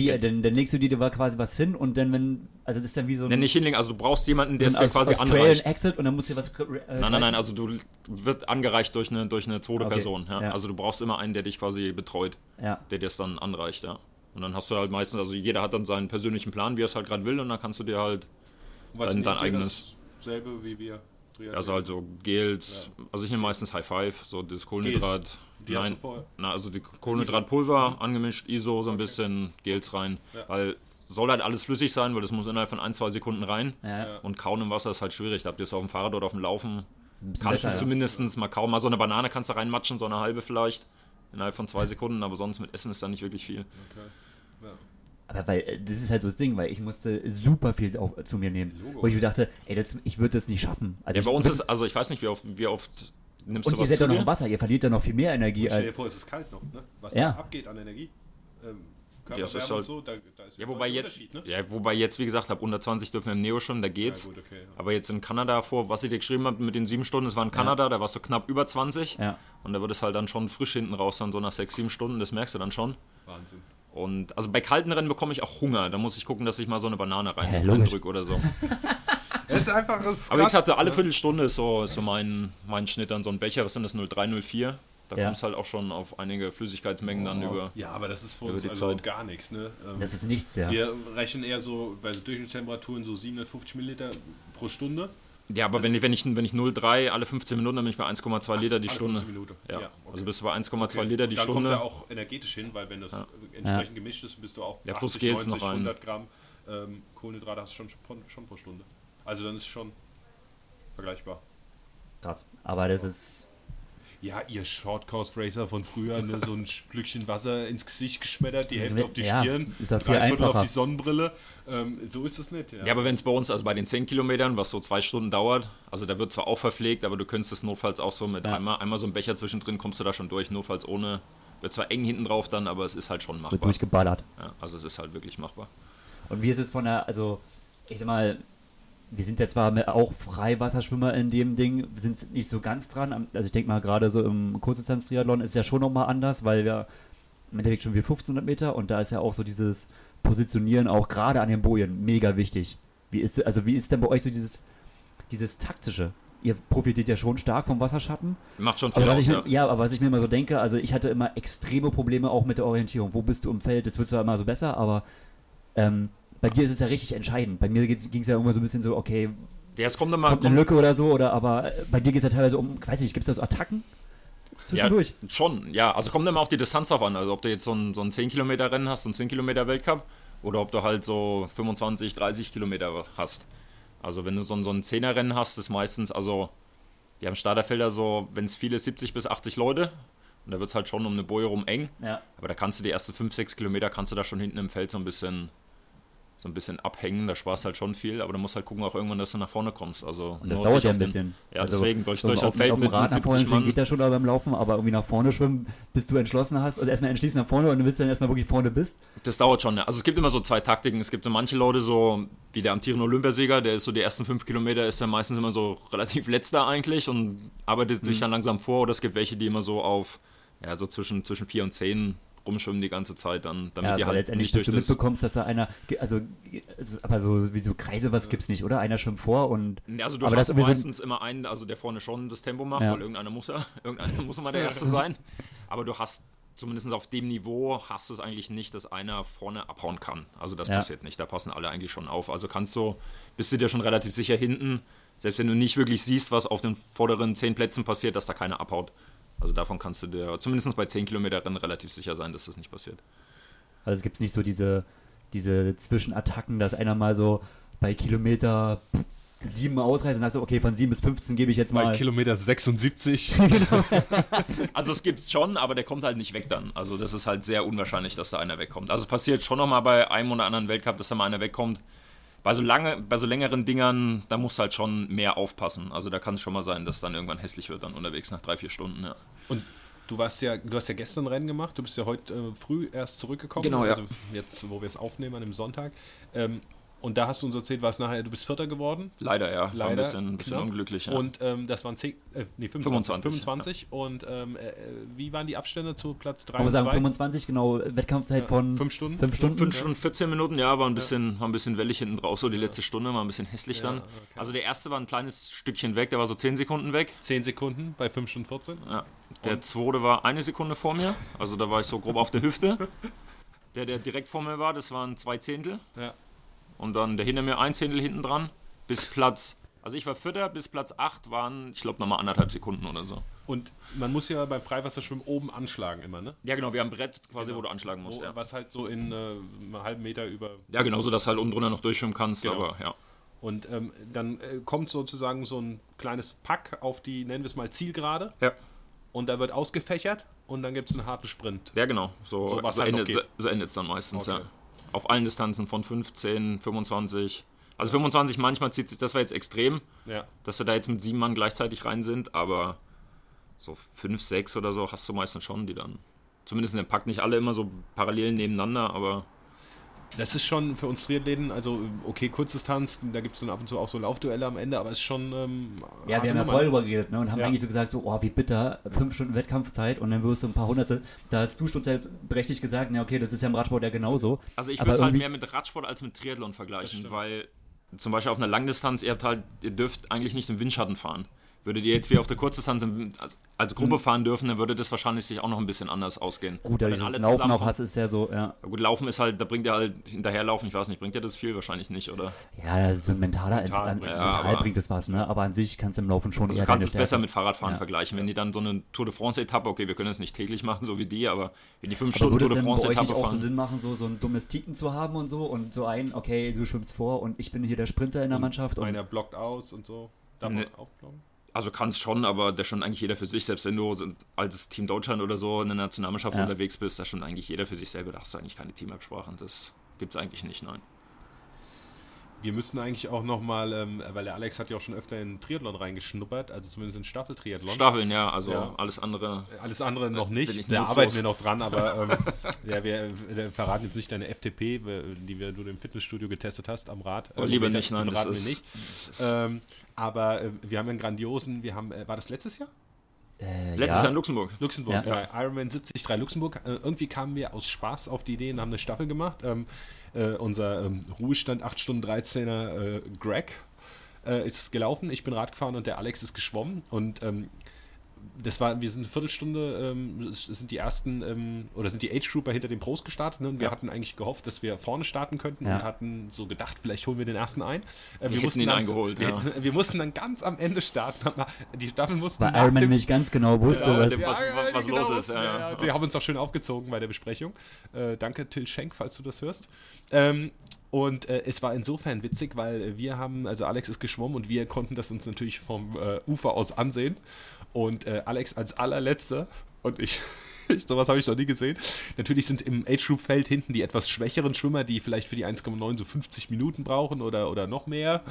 Wie, Jetzt. dann, dann legst du dir da quasi was hin und dann, wenn, also das ist dann wie so ein, nenn nicht hinlegen, also du brauchst jemanden, der es dir ein quasi anreicht. Exit und dann musst du dir was. Äh, Nein, nein, nein, also du wird angereicht durch eine, durch eine zweite Okay, Person. Ja? ja. Also du brauchst immer einen, der dich quasi betreut. Ja, der dir es dann anreicht, ja. Und dann hast du halt meistens, also jeder hat dann seinen persönlichen Plan, wie er es halt gerade will, und dann kannst du dir halt, was Dein- dein eigenes- Dasselbe wie wir. Also halt so Gels, also ich nehme meistens High Five, so das Kohlenhydrat, Die hast du nein, vorher? na, also die Kohlenhydratpulver angemischt, ISO, so ein bisschen Gels rein, Ja. weil soll halt alles flüssig sein, weil das muss innerhalb von ein, zwei Sekunden rein. ja. Ja. Und kauen im Wasser ist halt schwierig. Da habt ihr es auf dem Fahrrad oder auf dem Laufen. Kannst besser, du ja. zumindest mal kauen. Mal so eine Banane kannst du reinmatschen, so eine halbe vielleicht. Innerhalb von zwei Sekunden, aber sonst mit Essen ist da nicht wirklich viel. Okay. Ja. Aber weil, äh, das ist halt so das Ding, weil ich musste super viel auf, zu mir nehmen. Logo. Wo ich mir dachte, ey, das, ich würde das nicht schaffen. Also Ja, ich bei uns ist, also ich weiß nicht, wie oft, wie oft nimmst Und du ihr was seid doch noch im Wasser, ihr verliert dann noch viel mehr Energie Und stell dir als. vor, es ist kalt noch, ne? Was Ja. da abgeht an Energie. Ähm, Ja, es ist Körperwärme halt- und so, da, da ist Ja, wobei jetzt, ne? ja, wobei jetzt, wie gesagt, ab unter 20 dürfen wir im Neo schon, da geht's. Ja, gut, okay. Aber jetzt in Kanada vor, was ich dir geschrieben habe mit den sieben Stunden, das war in Kanada, da warst du knapp über 20. Ja. Und da wird es halt dann schon frisch hinten raus, dann so nach sechs, sieben Stunden, das merkst du dann schon. Wahnsinn. Und also bei kalten Rennen bekomme ich auch Hunger. Da muss ich gucken, dass ich mal so eine Banane rein, Ja, reindrücke oder so. Es ist einfach ist Aber gesagt, so alle ne? Viertelstunde ist so, ist so mein, mein Schnitt dann so ein Becher. Was sind das? 03, 04? Da Ja. kommst halt auch schon auf einige Flüssigkeitsmengen dann Oh. über. Ja, aber das ist für uns die also Zeit. gar nichts, ne? Ähm, Das ist nichts, ja. wir rechnen eher so bei so Durchschnittstemperaturen so 750 Milliliter pro Stunde. Ja, aber wenn ich, wenn ich, wenn ich 0,3 alle 15 Minuten, dann bin ich bei 1,2 Liter die Stunde. 15 Minuten. Ja, okay. also bist du bei 1,2 Liter die dann Stunde. kommt er auch energetisch hin, weil wenn das entsprechend gemischt ist, bist du auch Ja, plus Gels noch rein. 100 Gramm ähm, Kohlenhydrate hast du schon, schon pro Stunde. Also dann ist schon vergleichbar. Krass. Aber das ist. Ja, ihr Shortcourse Racer von früher, ne, so ein Schlückchen Wasser ins Gesicht geschmettert, die Hälfte auf die Ja, Stirn, ist drei Viertel auf einfacher. die Sonnenbrille. Ähm, so ist es nicht. Ja. Ja, aber wenn es bei uns, also bei den 10 Kilometern, was so zwei Stunden dauert, also da wird zwar auch verpflegt, aber du könntest es notfalls auch so mit Ja. einmal, einmal so einem Becher zwischendrin, kommst du da schon durch, notfalls ohne. Wird zwar eng hinten drauf dann, aber es ist halt schon Wird machbar. durchgeballert. Ja, also es ist halt wirklich machbar. Und wie ist es von der, also, ich sag mal, wir sind ja zwar auch Freiwasserschwimmer in dem Ding, sind nicht so ganz dran. Also ich denke mal, gerade so im Kurzdistanz-Triathlon ist ja schon nochmal anders, weil wir im Endeffekt schon wie 1500 Meter und da ist ja auch so dieses Positionieren auch gerade an den Bojen mega wichtig. Wie ist, also wie ist denn bei euch so dieses, dieses taktische? Ihr profitiert ja schon stark vom Wasserschatten. Macht schon viel Aber aus, ich ja. ja, aber was ich mir immer so denke, also ich hatte immer extreme Probleme auch mit der Orientierung. Wo bist du im Feld? Das wird zwar immer so besser, aber ähm, bei dir ist es ja richtig entscheidend. Bei mir ging es ja irgendwo so ein bisschen so, okay, Der, es kommt immer, kommt eine Lücke oder so, oder aber äh, bei dir geht es ja teilweise um, weiß nicht, gibt es da so Attacken zwischendurch? Ja, schon, ja. Also kommt immer auf die Distanz drauf an. Also ob du jetzt so ein, so ein 10 Kilometer Rennen hast, so ein 10 Kilometer Weltcup, oder ob du halt so 25, 30 Kilometer hast. Also wenn du so ein, so ein 10er Rennen hast, ist meistens, also die haben Starterfelder so, wenn es viele 70 bis 80 Leute. Und da wird es halt schon um eine Boje rum eng. Ja. Aber da kannst du die ersten 5, 6 Kilometer kannst du da schon hinten im Feld so ein bisschen so ein bisschen abhängen, da sparst halt schon viel, aber du musst halt gucken auch irgendwann, dass du nach vorne kommst. Also Und das dauert ja ein den- bisschen. Ja, Also, deswegen, durch, so durch auf, ein Feld auf dem mit, Rad nach vorne 70 schwimmen geht ja schon aber beim Laufen, aber irgendwie nach vorne schwimmen, bis du entschlossen hast, also erstmal entschließen nach vorne und du willst dann erstmal wirklich vorne bist. Das dauert schon. Ja. Also es gibt immer so zwei Taktiken. Es gibt so manche Leute so, wie der amtierende Olympiasieger, der ist so die ersten fünf Kilometer, ist dann meistens immer so relativ letzter eigentlich und arbeitet Mhm. sich dann langsam vor. Oder es gibt welche, die immer so auf, ja, so zwischen, zwischen vier und zehn rumschwimmen die ganze Zeit dann, damit Ja, die halt letztendlich nicht durch du das... mitbekommst, dass da einer, also, also, aber so wie so Kreise, was gibt's nicht, oder? Einer schwimmt vor und Ja, Also du Aber das hast so- meistens immer einen, also der vorne schon das Tempo macht, Ja. weil irgendeiner muss er, irgendeiner muss immer der Erste sein. Aber du hast zumindest auf dem Niveau hast du es eigentlich nicht, dass einer vorne abhauen kann. Also das Ja. passiert nicht. Da passen alle eigentlich schon auf. Also kannst du, bist du dir schon relativ sicher hinten, selbst wenn du nicht wirklich siehst, was auf den vorderen zehn Plätzen passiert, dass da keiner abhaut. Also davon kannst du dir zumindest bei 10 Kilometer Rennen relativ sicher sein, dass das nicht passiert. Also es gibt nicht so diese, diese Zwischenattacken, dass einer mal so bei Kilometer 7 ausreißt und sagt so, okay, von 7 bis 15 gebe ich jetzt Bei mal. Kilometer 76. Also es gibt's schon, aber der kommt halt nicht weg dann. Also das ist halt sehr unwahrscheinlich, dass da einer wegkommt. Also es passiert schon nochmal bei einem oder anderen Weltcup, dass da mal einer wegkommt. Bei so, lange, bei so längeren Dingern, da musst du halt schon mehr aufpassen. Also da kann es schon mal sein, dass dann irgendwann hässlich wird dann unterwegs nach drei, vier Stunden. Ja. Und du warst ja, du hast ja gestern Rennen gemacht, du bist ja heute äh, früh erst zurückgekommen. Genau, ja. Also jetzt, wo wir es aufnehmen an dem Sonntag. Ähm, und da hast du uns erzählt, warst nachher, du bist Vierter geworden. Leider, ja. War Leider. ein bisschen, ein bisschen unglücklich. Ja. Und ähm, das waren 10, äh, nee, 25. 25, 25. Und ähm, äh, wie waren die Abstände zu Platz 3 Man muss und sagen, 2? 25, genau, Wettkampfzeit von fünf Stunden? 5 Stunden. 5 Stunden 14 Minuten, ja, war ein bisschen, war ein bisschen wellig hinten drauf, so die letzte Stunde, war ein bisschen hässlich dann. okay. Also der erste war ein kleines Stückchen weg, der war so 10 Sekunden weg. 10 Sekunden bei 5 Stunden 14. Ja. Der zweite war eine Sekunde vor mir, also da war ich so grob auf der Hüfte. Der, der direkt vor mir war, das waren zwei Zehntel. Ja. Und dann der hinter mir ein Zehntel hinten dran. Bis Platz, also ich war Vierter, bis Platz 8 waren, ich glaube, nochmal anderthalb Sekunden oder so. Und man muss ja beim Freiwasserschwimmen oben anschlagen immer, ne? Ja, genau, wir haben ein Brett quasi, wo du anschlagen musst. Wo, Ja. Was halt so in äh, einem halben Meter über ja, genau, so dass du halt unten drunter noch durchschwimmen kannst, Genau. aber ja. Und ähm, dann äh, kommt sozusagen so ein kleines Pack auf die, nennen wir es mal, Zielgerade. Ja, Und da wird ausgefächert und dann gibt es einen harten Sprint. ja genau, so, So, so, halt endet geht. so es dann meistens, Okay. ja. Auf allen Distanzen von 15, 25. Also 25 manchmal zieht sich, das war jetzt extrem, Ja. dass wir da jetzt mit sieben Mann gleichzeitig rein sind, aber so fünf, sechs oder so hast du meistens schon, die dann. Zumindest in dem Pack nicht alle immer so parallel nebeneinander, aber Das ist schon für uns Triathleten, also okay, Kurzdistanz, da gibt es dann ab und zu auch so Laufduelle am Ende, aber es ist schon. Ähm, Ja, wir haben ja voll drüber geredet ne, und haben Ja. eigentlich so gesagt, so, oh, wie bitter, 5 Stunden Wettkampfzeit und dann wirst du ein paar Hundertstel. Da hast du Stunde berechtigt gesagt, na okay, das ist ja im Radsport ja genauso. Also ich würde es halt mehr mit Radsport als mit Triathlon vergleichen, weil zum Beispiel auf einer Langdistanz, ihr habt halt, ihr dürft eigentlich nicht im Windschatten fahren. Würdet ihr jetzt wie auf der Kurzdistanz als, als Gruppe fahren dürfen, dann würde das wahrscheinlich sich auch noch ein bisschen anders ausgehen. Hm. Gut, da Wenn dieses alle Laufen fahren- hast, ist ja so, ja. Ja, Gut, Laufen ist halt, da bringt ihr halt hinterherlaufen, ich weiß nicht, bringt ihr das viel? Wahrscheinlich nicht, oder? Ja, so ein mentaler, Mental mental Ja, aber- bringt es was, ne? Aber an sich kannst du im Laufen schon Also eher du kannst es besser mit Fahrradfahren Ja. vergleichen. Wenn die dann so eine Tour de France-Etappe, okay, wir können es nicht täglich machen, so wie die, aber wenn die fünf Aber Stunden würde Tour de France-Etappe auch so fahren. Sinn machen, so, so ein dummes Ticken zu haben und so und so ein, okay, du schwimmst vor und ich bin hier der Sprinter in der Mannschaft und Einer blockt aus und so. Darf Nee. man aufblocken? Also kann es schon, aber da schon eigentlich jeder für sich, selbst wenn du als Team Deutschland oder so in der Nationalmannschaft Ja. unterwegs bist, da schon eigentlich jeder für sich selber, da hast du eigentlich keine Teamabsprachen. Das gibt es eigentlich nicht, nein. Wir müssten eigentlich auch nochmal, ähm, weil der Alex hat ja auch schon öfter in Triathlon reingeschnuppert, also zumindest in Staffeltriathlon. Staffeln, ja, also Ja. alles andere. Alles andere noch nicht. ich Da nutzlos. arbeiten wir noch dran, aber ähm, ja, wir, wir verraten jetzt nicht deine FTP, die wir, du im Fitnessstudio getestet hast am Rad. Oh, lieber die- nicht, nein, das verraten wir ist- nicht. Ähm, aber äh, wir haben einen grandiosen, wir haben, äh, war das letztes Jahr? äh, Letztes ja. Jahr in Luxemburg. Luxemburg, Ja. ja. Ironman 73 Luxemburg. Äh, irgendwie kamen wir aus Spaß auf die Idee und haben eine Staffel gemacht. Ähm, äh, unser ähm, Ruhestand 8 Stunden 13er äh, Greg äh, ist gelaufen, ich bin Rad gefahren und der Alex ist geschwommen. Und ähm, das war, wir sind eine Viertelstunde, ähm, sind die ersten, ähm, oder sind die Age-Grouper hinter den Pros gestartet. Ne? Und wir Ja. hatten eigentlich gehofft, dass wir vorne starten könnten Ja. und hatten so gedacht, vielleicht holen wir den ersten ein. Äh, Wir hätten ihn dann, eingeholt, wir, ja. wir mussten dann ganz am Ende starten. Die Staffeln mussten Weil nach Ironman dem- nicht ganz genau wusste, Ja, was. dem- was- was los ist, ja, ja. genau. Die haben uns auch schön aufgezogen bei der Besprechung. Äh, danke, Till Schenk, falls du das hörst. Ähm, und äh, es war insofern witzig, weil wir haben, also Alex ist geschwommen und wir konnten das uns natürlich vom äh, Ufer aus ansehen. Und äh, Alex als allerletzter und ich. Sowas habe ich noch nie gesehen. Natürlich sind im Age-Group-Feld hinten die etwas schwächeren Schwimmer, die vielleicht für die 1,9 so 50 Minuten brauchen oder, oder noch mehr.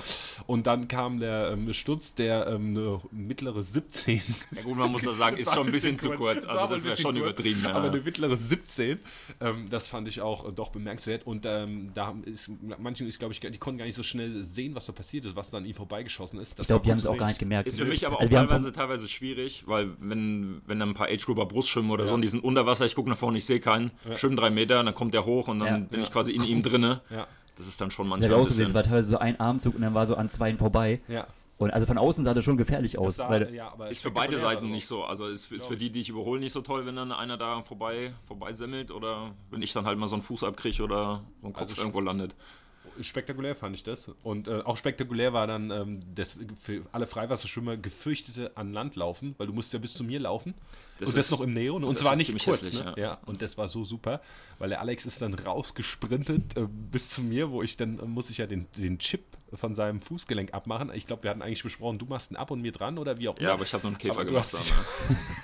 Und dann kam der ähm, Sturz, der ähm, eine mittlere 17 Ja gut, man muss da sagen, das ist schon ein bisschen, kurz. zu kurz. Also das wäre bisschen schon kurz, übertrieben. Ja. Aber eine mittlere 17, ähm, das fand ich auch äh, doch bemerkenswert. Und ähm, da haben- ist, manchen ist, glaube ich, die konnten gar nicht so schnell sehen, was da passiert ist, was dann an ihnen vorbeigeschossen ist. Das Ich glaube, die haben es auch gar nicht gemerkt. Ist für mich aber auch Also wir haben teilweise, teilweise schwierig, weil wenn, wenn dann ein paar Age-Grouper Brust schwimmen oder Ja. so und die sind unter Wasser, ich gucke nach vorne, ich sehe keinen, schwimmen drei Meter, dann kommt der hoch und dann Ja. bin Ja. ich quasi in ihm drinne. Ja, Das ist dann schon manchmal ich ein auch so gesehen, es bisschen... war teilweise so ein Armzug und dann war so an zweien vorbei. ja. Und also von außen sah das schon gefährlich aus. Sah, weil, ja, aber Ist für beide Seiten sah nicht so. Also ist, ist für die, die ich überhole, nicht so toll, wenn dann einer da vorbei, vorbei semmelt oder wenn ich dann halt mal so einen Fuß abkriege oder so ein Kopf Also irgendwo landet. Spektakulär fand ich das. Und äh, auch spektakulär war dann ähm, das für alle Freiwasserschwimmer gefürchtete an Land laufen, weil du musst ja bis zu mir laufen. Das und das ist- noch im Neo. Und das zwar nicht kurz. hässlich, ne? ja. ja. Und das war so super, weil der Alex ist dann rausgesprintet äh, bis zu mir, wo ich dann äh, muss ich ja den, den Chip von seinem Fußgelenk abmachen. Ich glaube, wir hatten eigentlich besprochen, du machst ihn ab und mir dran oder wie auch immer. Ja, aber ich habe nur einen Käfer gemacht.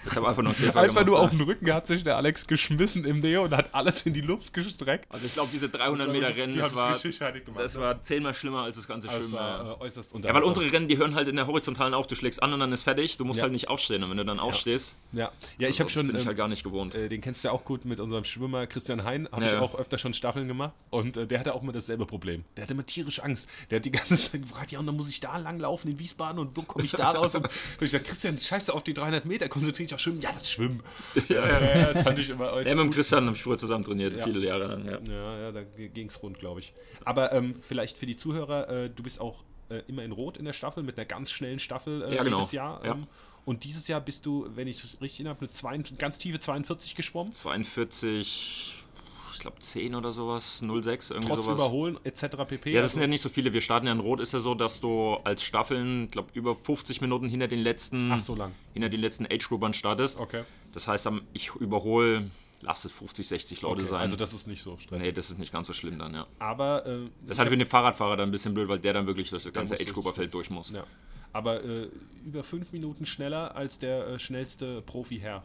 Ich habe einfach nur einen Käfer Einfach gemacht. nur ja. auf den Rücken hat sich der Alex geschmissen im Neo und hat alles in die Luft gestreckt. Also ich glaube, diese 300 Das war Meter Rennen, das war, gemacht, das war zehnmal schlimmer als das ganze Das Schwimmen. äh, äußerst Ja, weil unsere Rennen, die hören halt in der horizontalen auf. Du schlägst an und dann ist fertig. Du musst Ja. halt nicht aufstehen. Und wenn du dann aufstehst, Ja, ja ich habe das schon. bin ich ähm, halt gar nicht gewohnt. Äh, den kennst du ja auch gut mit unserem Schwimmer Christian Hein. Habe ich auch öfter schon Staffeln gemacht. Und äh, der hatte auch immer dasselbe Problem. Der hatte immer tierisch Angst. Der hat die ganze Zeit gefragt, ja, und dann muss ich da lang laufen in Wiesbaden und wo komme ich da raus? Und ich gesagt, Christian, scheiße auf die 300 Meter, konzentriere dich auf Schwimmen. Ja, das Schwimmen. Ja, ja, ja, das fand ich immer äußerst Ja, mit dem. Christian habe ich früher zusammen trainiert, Ja. viele Jahre lang. Ja. Ja, ja, da ging es rund, glaube ich. Aber ähm, vielleicht für die Zuhörer, äh, du bist auch äh, immer in Rot in der Staffel, mit einer ganz schnellen Staffel äh, Ja, genau. jedes Jahr. Ja. Ähm, und dieses Jahr bist du, wenn ich richtig erinnere, eine zwei, ganz tiefe 42 geschwommen. 42, ich glaube 10 oder sowas, 06, irgendwie Trotz sowas. Überholen etc. pp. Ja, das Also- sind ja nicht so viele. Wir starten ja in Rot, ist ja so, dass du als Staffeln, glaube über 50 Minuten hinter den letzten, Ach, so lang. hinter den letzten Age-Groupern startest. Okay. Das heißt, ich überhole, lass es 50, 60 Leute okay. sein. Also das ist nicht so stressig. nee, das ist nicht ganz so schlimm dann, ja. Aber, äh, Das ist halt für den Fahrradfahrer dann ein bisschen blöd, weil der dann wirklich durch das ganze Age-Grouper-Feld durch muss. ja. aber äh, über fünf Minuten schneller als der äh, schnellste Profi-Herr.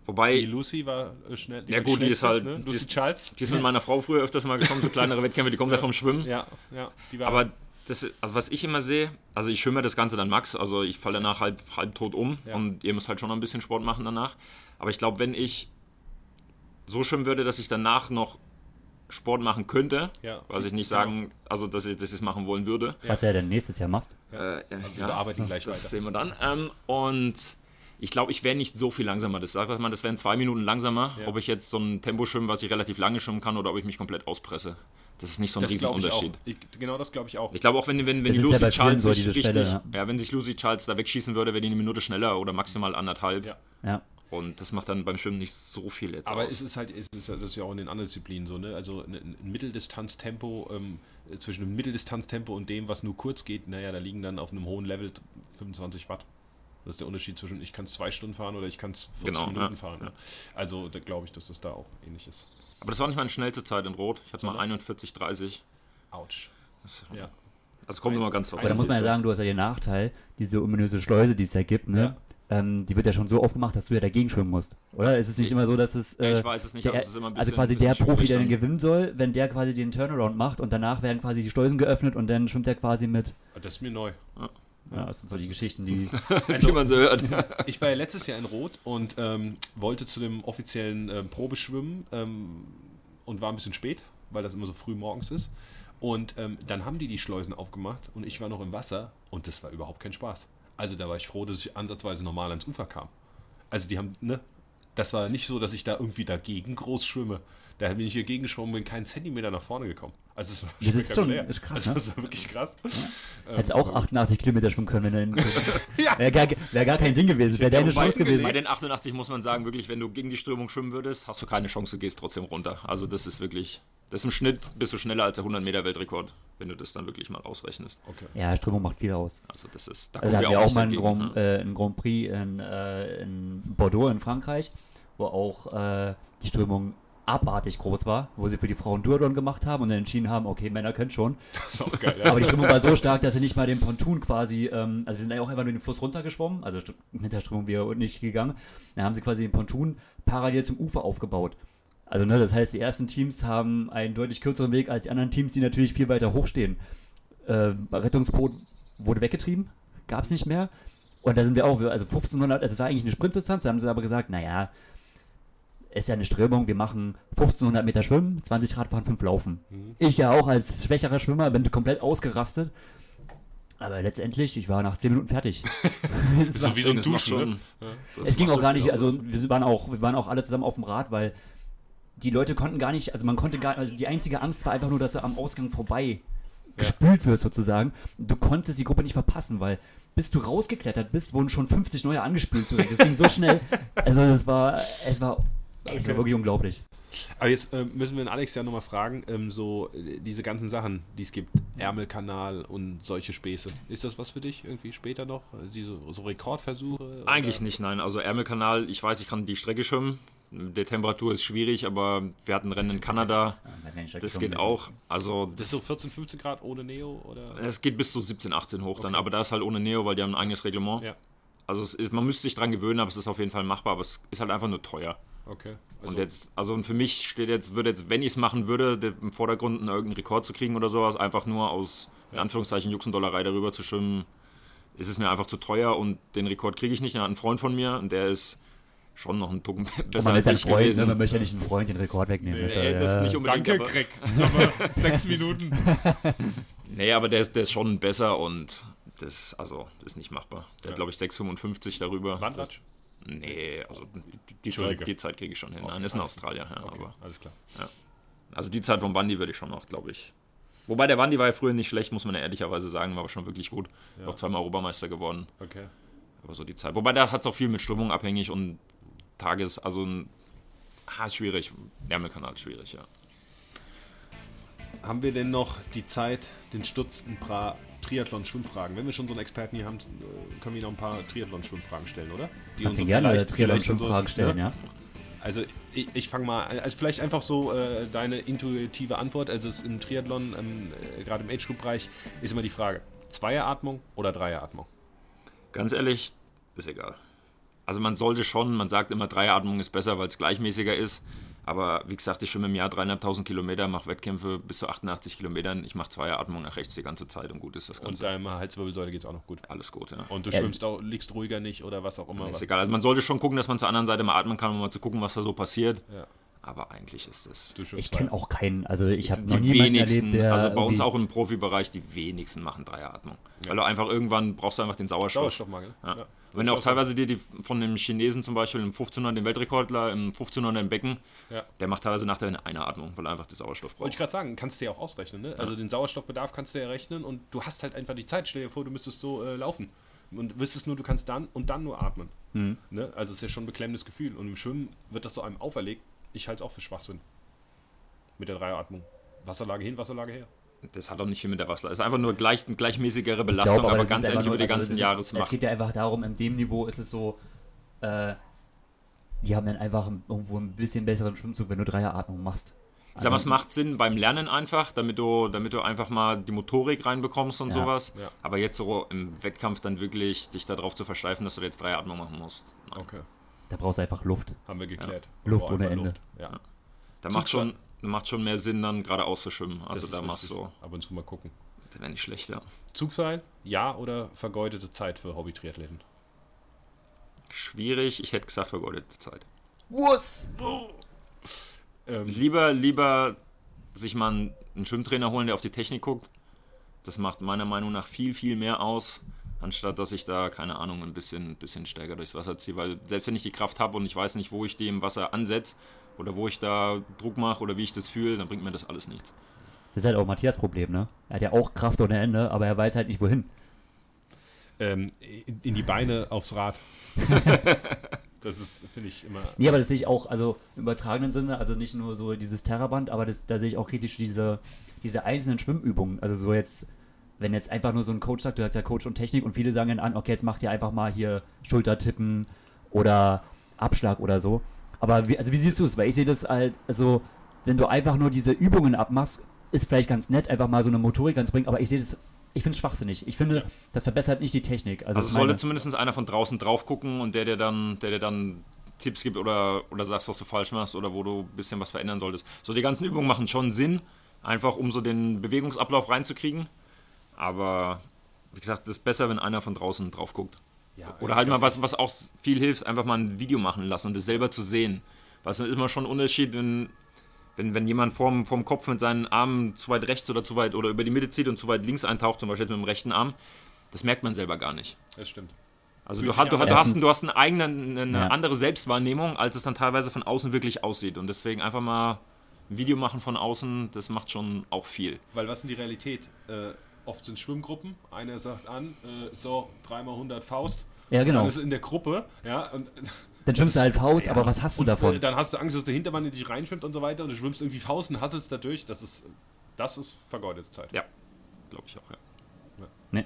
Ja. Die Wobei, Lucy war äh, schnell. Ja, war gut, die ist halt- Ne? die Lucy ist- Charles. die ist mit meiner Frau früher öfters mal gekommen, so kleinere Wettkämpfe, die kommt ja vom Schwimmen. Ja, ja. Die war Aber das, ist- also was ich immer sehe, also ich schwimme das Ganze dann Max, also ich falle danach halb, halb tot um Ja. und ihr müsst halt schon noch ein bisschen Sport machen danach. Aber ich glaube, wenn ich so schwimmen würde, dass ich danach noch Sport machen könnte, Ja. was ich nicht Genau. sagen, also dass ich das machen wollen würde, was er denn nächstes Jahr machst. äh, ja, wir bearbeiten gleich das weiter. sehen wir dann. Ähm, und ich glaube, ich wäre nicht so viel langsamer. Das sagt man, das wären zwei Minuten langsamer, Ja. ob ich jetzt so ein Tempo schwimme, was ich relativ lange schwimmen kann, oder ob ich mich komplett auspresse. Das ist nicht so ein Das ich. Riesenunterschied. Ich, genau das glaube ich auch. Ich glaube auch, wenn, wenn, wenn ja Lucy vielen Charles so, sich richtig, Stelle, ja. wenn sich Lucy Charles da wegschießen würde, wäre die eine Minute schneller oder maximal anderthalb. Ja. Ja. Und das macht dann beim Schwimmen nicht so viel jetzt Aber aus. es ist halt, es ist, das ist ja auch in den anderen Disziplinen so, ne? Also ein, ein Mitteldistanztempo, ähm, zwischen einem Mitteldistanztempo und dem, was nur kurz geht, naja, da liegen dann auf einem hohen Level 25 Watt. Das ist der Unterschied zwischen ich kann es zwei Stunden fahren oder ich kann es 40 Genau, Minuten ja, fahren. ja. Ne? Also da glaube ich, dass das da auch ähnlich ist. Aber das war nicht meine schnellste Zeit in Rot. Ich hatte mal Sondern? 41, 30. Autsch. Das, Ja. Also kommt immer ganz drauf Aber da muss man ja so. sagen, du hast ja den Nachteil, diese ominöse Schleuse, die es ja gibt, ne? Ähm, die wird ja schon so aufgemacht, dass du ja dagegen schwimmen musst. Oder? Ist es nicht immer so, dass es. Ja, Äh, ich weiß es nicht, der, also es ist immer ein also bisschen- quasi bisschen der Profi, der den dann. gewinnen soll, wenn der quasi den Turnaround macht und danach werden quasi die Schleusen geöffnet und dann schwimmt er quasi mit. Das ist mir neu. Ja, das sind so die Geschichten, die. die man so hört. Ich war ja letztes Jahr in Rot und ähm, wollte zu dem offiziellen ähm, Probeschwimmen ähm, und war ein bisschen spät, weil das immer so früh morgens ist. Und ähm, dann haben die die Schleusen aufgemacht und ich war noch im Wasser und das war überhaupt kein Spaß. Also da war ich froh, dass ich ansatzweise normal ans Ufer kam. Also die haben, ne, das war nicht so, dass ich da irgendwie dagegen groß schwimme. Da bin ich hier gegen geschwommen, bin keinen Zentimeter nach vorne gekommen. Also es war Das ist schon- ist krass, Also ne? das war wirklich krass. Hättest auch 88 Kilometer schwimmen können, wenn er Ja. Wäre gar, wär gar kein Ding gewesen, wäre deine Chance gewesen. Bei den 88 muss man sagen, wirklich, wenn du gegen die Strömung schwimmen würdest, hast du keine Chance, du gehst trotzdem runter. Also das ist wirklich, das ist im Schnitt bist du schneller als der 100 Meter Weltrekord, wenn du das dann wirklich mal ausrechnest. Okay. Ja, Strömung macht viel aus. Also das ist, da Also da hatten wir auch mal einen Grand, ne? äh, einen Grand Prix in, äh, in Bordeaux in Frankreich, wo auch äh, die Strömung abartig groß war, wo sie für die Frauen Duathlon gemacht haben und dann entschieden haben, okay, Männer können schon. Das ist auch geil. Ja. Aber die Strömung war so stark, dass sie nicht mal den Ponton quasi, ähm, also wir sind ja auch einfach nur den Fluss runtergeschwommen, also mit der Strömung wieder unten nicht gegangen. Dann haben sie quasi den Ponton parallel zum Ufer aufgebaut. Also ne, das heißt, die ersten Teams haben einen deutlich kürzeren Weg als die anderen Teams, die natürlich viel weiter hochstehen. Äh, Rettungsboot wurde weggetrieben, gab es nicht mehr. Und da sind wir auch, also 1500, also es war eigentlich eine Sprintdistanz, da haben sie aber gesagt, naja, ist ja eine Strömung, wir machen 1500 Meter Schwimmen, 20 Radfahren, 5 Laufen. Ich ja auch als schwächerer Schwimmer bin komplett ausgerastet. Aber letztendlich, ich war nach 10 Minuten fertig. Es, war, so wie so ein Das macht Duschen, ne? das es ging auch gar nicht, also wir waren auch, wir waren auch alle zusammen auf dem Rad, weil die Leute konnten gar nicht, also man konnte gar, also die einzige Angst war einfach nur, dass sie am Ausgang vorbei gespült wird sozusagen. Du konntest die Gruppe nicht verpassen, weil bis du rausgeklettert bist, wurden schon 50 neue angespült. Das ging so schnell. Also es war, es war, es war wirklich unglaublich. Aber jetzt äh, müssen wir den Alex ja nochmal fragen, ähm, so äh, diese ganzen Sachen, die es gibt, Ärmelkanal und solche Späße. Ist das was für dich irgendwie später noch? Diese so Rekordversuche? Eigentlich oder? nicht, nein. Also Ärmelkanal, ich weiß, ich kann die Strecke schwimmen. Der Temperatur ist schwierig, aber wir hatten Rennen in Kanada. Ja, weiß gar nicht, Das geht auch. Also Das ist so 14, 15 Grad ohne Neo oder? es geht bis zu 17, 18 hoch dann, Okay. aber da ist halt ohne Neo, weil die haben ein eigenes Reglement. Ja, Also es ist, man müsste sich dran gewöhnen, aber es ist auf jeden Fall machbar, aber es ist halt einfach nur teuer. Okay. Also, und jetzt, also für mich steht jetzt, würde jetzt, wenn ich es machen würde, im Vordergrund einen irgendeinen Rekord zu kriegen oder sowas, einfach nur aus, in Anführungszeichen, Juxendollerei darüber zu schwimmen, ist es mir einfach zu teuer und den Rekord kriege ich nicht. Er hat einen Freund von mir und der ist schon noch ein Tucken besser man als ist ich Freund, ne? gewesen. man möchte ja nicht einen Freund den Rekord wegnehmen. Nee, ja, das ja. nicht unbedingt. Danke, aber, Greg. Aber sechs Minuten. Nee, aber der ist, der ist schon besser und das, also, das ist nicht machbar. Der Ja. hat, glaube ich, 6,55 darüber. Wandlatsch? Nee, also die. Zeit, die Zeit kriege ich schon hin. Okay, Nein, ist ein Australier. Ja, Okay, aber, alles klar. also die Zeit vom Wandi würde ich schon noch, glaube ich. Wobei der Wandi war ja früher nicht schlecht, muss man ja ehrlicherweise sagen, war aber schon wirklich gut. Ja. Auch zweimal Europameister geworden. Okay. Aber so die Zeit. Wobei da hat es auch viel mit Stimmung abhängig und Tages, also ein, ah, ist schwierig. Ärmelkanal ist schwierig, ja. Haben wir denn noch die Zeit, den Stutz ein paar Triathlon-Schwimmfragen? Wenn wir schon so einen Experten hier haben, äh, können wir noch ein paar Triathlon-Schwimmfragen stellen, oder? Die Kannst uns gerne vielleicht- vielleicht schon Triathlon-Fragen so- stellen, ne? ja? Also ich, ich fange mal, an. also vielleicht einfach so äh, deine intuitive Antwort. Also es ist im Triathlon, ähm, äh, gerade im Age-Group-Bereich, ist immer die Frage, Zweieratmung oder Dreieratmung? Ganz ehrlich, ist egal. Also man sollte schon, man sagt immer, Dreiatmung ist besser, weil es gleichmäßiger ist. Aber wie gesagt, ich schwimme im Jahr dreieinhalbtausend Kilometer, mache Wettkämpfe bis zu 88 Kilometern. Ich mache Zweiatmung nach rechts die ganze Zeit und gut ist das Und Ganze. deiner Halswirbelsäule geht es auch noch gut. Alles gut, ja. Und du Ja, schwimmst auch, liegst ruhiger nicht oder was auch immer. Ist egal. Also man sollte schon gucken, dass man zur anderen Seite mal atmen kann, um mal zu gucken, was da so passiert. Ja, Aber eigentlich ist das. Ich kenne auch keinen, also ich habe noch die niemanden wenigsten, erlebt, der also bei uns auch im Profibereich, die wenigsten machen Dreiatmung. Weil du einfach irgendwann brauchst du einfach den Sauerstoff. Sauerstoffmangel. Ja. Ja. Wenn du auch teilweise dir die von dem Chinesen zum Beispiel im 1500 den Weltrekordler im 1500 im Becken, Ja. der macht teilweise nach der Einatmung, weil er einfach den Sauerstoff Wollte ich braucht. gerade sagen, kannst du ja auch ausrechnen. Ne? Also den Sauerstoffbedarf kannst du ja rechnen und du hast halt einfach die Zeit. Stell dir vor, du müsstest so äh, laufen und wüsstest nur, du kannst dann und dann nur atmen. Mhm. Ne? Also es ist ja schon ein beklemmendes Gefühl. Und im Schwimmen wird das so einem auferlegt. Ich halte es auch für Schwachsinn. Mit der Dreieratmung. Wasserlage hin, Wasserlage her. Das hat auch nicht viel mit der Wassler. Es ist einfach nur gleich, eine gleichmäßigere Ich Belastung, glaube, aber das ganz einfach über die also ganzen das Jahre. Es geht ja einfach darum, in dem Niveau ist es so, äh, die haben dann einfach irgendwo ein bisschen besseren Schwimmzug, wenn du Dreieratmung machst. Ich sag mal, es Also, macht Sinn beim Lernen einfach, damit du, damit du einfach mal die Motorik reinbekommst und Ja. sowas. Ja. Aber jetzt so im Wettkampf dann wirklich dich darauf zu versteifen, dass du jetzt drei Atmung machen musst. Nein. Okay. Da brauchst du einfach Luft. Haben wir geklärt. Luft Braucht ohne Ende. Luft. Ja. Da macht schon, macht schon mehr Sinn, dann geradeaus zu schwimmen. Also Das da machst du, Ab und zu mal gucken. das wäre nicht schlecht, ja. Zugseil, ja oder vergeudete Zeit für Hobby-Triathleten? Schwierig, ich hätte gesagt, vergeudete Zeit. Was? Ähm, Lieber, lieber sich mal einen, einen Schwimmtrainer holen, der auf die Technik guckt. Das macht meiner Meinung nach viel, viel mehr aus, anstatt dass ich da, keine Ahnung, ein bisschen, ein bisschen stärker durchs Wasser ziehe. Weil selbst wenn ich die Kraft habe und ich weiß nicht, wo ich die im Wasser ansetze oder wo ich da Druck mache oder wie ich das fühle, dann bringt mir das alles nichts. Das ist halt auch Matthias Problem, ne? Er hat ja auch Kraft ohne Ende, aber er weiß halt nicht wohin. ähm, in, die Beine aufs Rad. das ist, finde ich, immer. Nee, aber das sehe ich auch, also im übertragenen Sinne, also nicht nur so dieses Terraband, aber das, da sehe ich auch kritisch diese, diese einzelnen Schwimmübungen. Also so jetzt, wenn jetzt einfach nur so ein Coach sagt, du hast ja Coach und Technik und viele sagen dann an, okay, jetzt macht ihr einfach mal hier Schultertippen oder Abschlag oder so. Aber wie, also wie siehst du es? Weil ich sehe das halt, also wenn du einfach nur diese Übungen abmachst, ist vielleicht ganz nett, einfach mal so eine Motorik anzubringen, aber ich sehe das, ich finde es schwachsinnig. Ich finde, das verbessert nicht die Technik. Also, Also sollte zumindest einer von draußen drauf gucken und der dir dann, der dir dann Tipps gibt oder, oder sagst, was du falsch machst oder wo du ein bisschen was verändern solltest. So die ganzen Übungen machen schon Sinn, einfach um so den Bewegungsablauf reinzukriegen. Aber wie gesagt, es ist besser, wenn einer von draußen drauf guckt. Ja, Oder halt mal was, was auch viel hilft, einfach mal ein Video machen lassen und das selber zu sehen. Weil es ist immer schon ein Unterschied, wenn, wenn, wenn jemand vorm, vorm Kopf mit seinen Armen zu weit rechts oder zu weit oder über die Mitte zieht und zu weit links eintaucht, zum Beispiel jetzt mit dem rechten Arm, das merkt man selber gar nicht. Das stimmt. Also du, du, hast, du, hast, du hast eine eigene, eine Ja. andere Selbstwahrnehmung, als es dann teilweise von außen wirklich aussieht. Und deswegen einfach mal ein Video machen von außen, das macht schon auch viel. Weil was ist die Realität? Äh, oft sind Schwimmgruppen, einer sagt an, äh, so, dreimal 100 Faust. Ja, genau. Dann ist in der Gruppe, ja, und Dann schwimmst du halt Faust, aber was hast du und, äh, davon? Dann hast du Angst, dass der Hintermann in dich reinschwimmt und so weiter und du schwimmst irgendwie Faust und hasselst da durch. Das ist, das ist vergeudete Zeit. Ja, glaube ich auch, ja. Ne,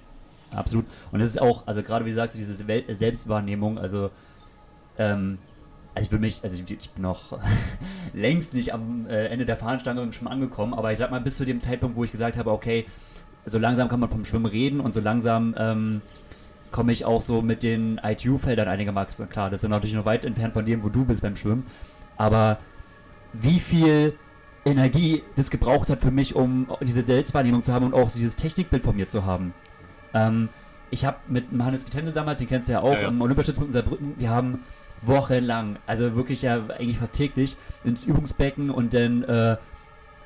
absolut. Und das ist auch, also gerade wie du sagst, diese Wel- Selbstwahrnehmung, also, ähm, also ich will mich, also ich, ich bin noch längst nicht am äh, Ende der Fahnenstange schon angekommen, aber ich sag mal, bis zu dem Zeitpunkt, wo ich gesagt habe, okay, so langsam kann man vom Schwimmen reden und so langsam ähm, komme ich auch so mit den ITU-Feldern einigermaßen klar. Das ist natürlich noch weit entfernt von dem, wo du bist beim Schwimmen. Aber wie viel Energie das gebraucht hat für mich, um diese Selbstwahrnehmung zu haben und auch dieses Technikbild von mir zu haben. Ähm, ich habe mit Hannes Vitendo damals, den kennst du ja auch, Ja, ja. am Olympiastützpunkt in Saarbrücken, wir haben wochenlang, also wirklich ja eigentlich fast täglich, ins Übungsbecken und dann äh,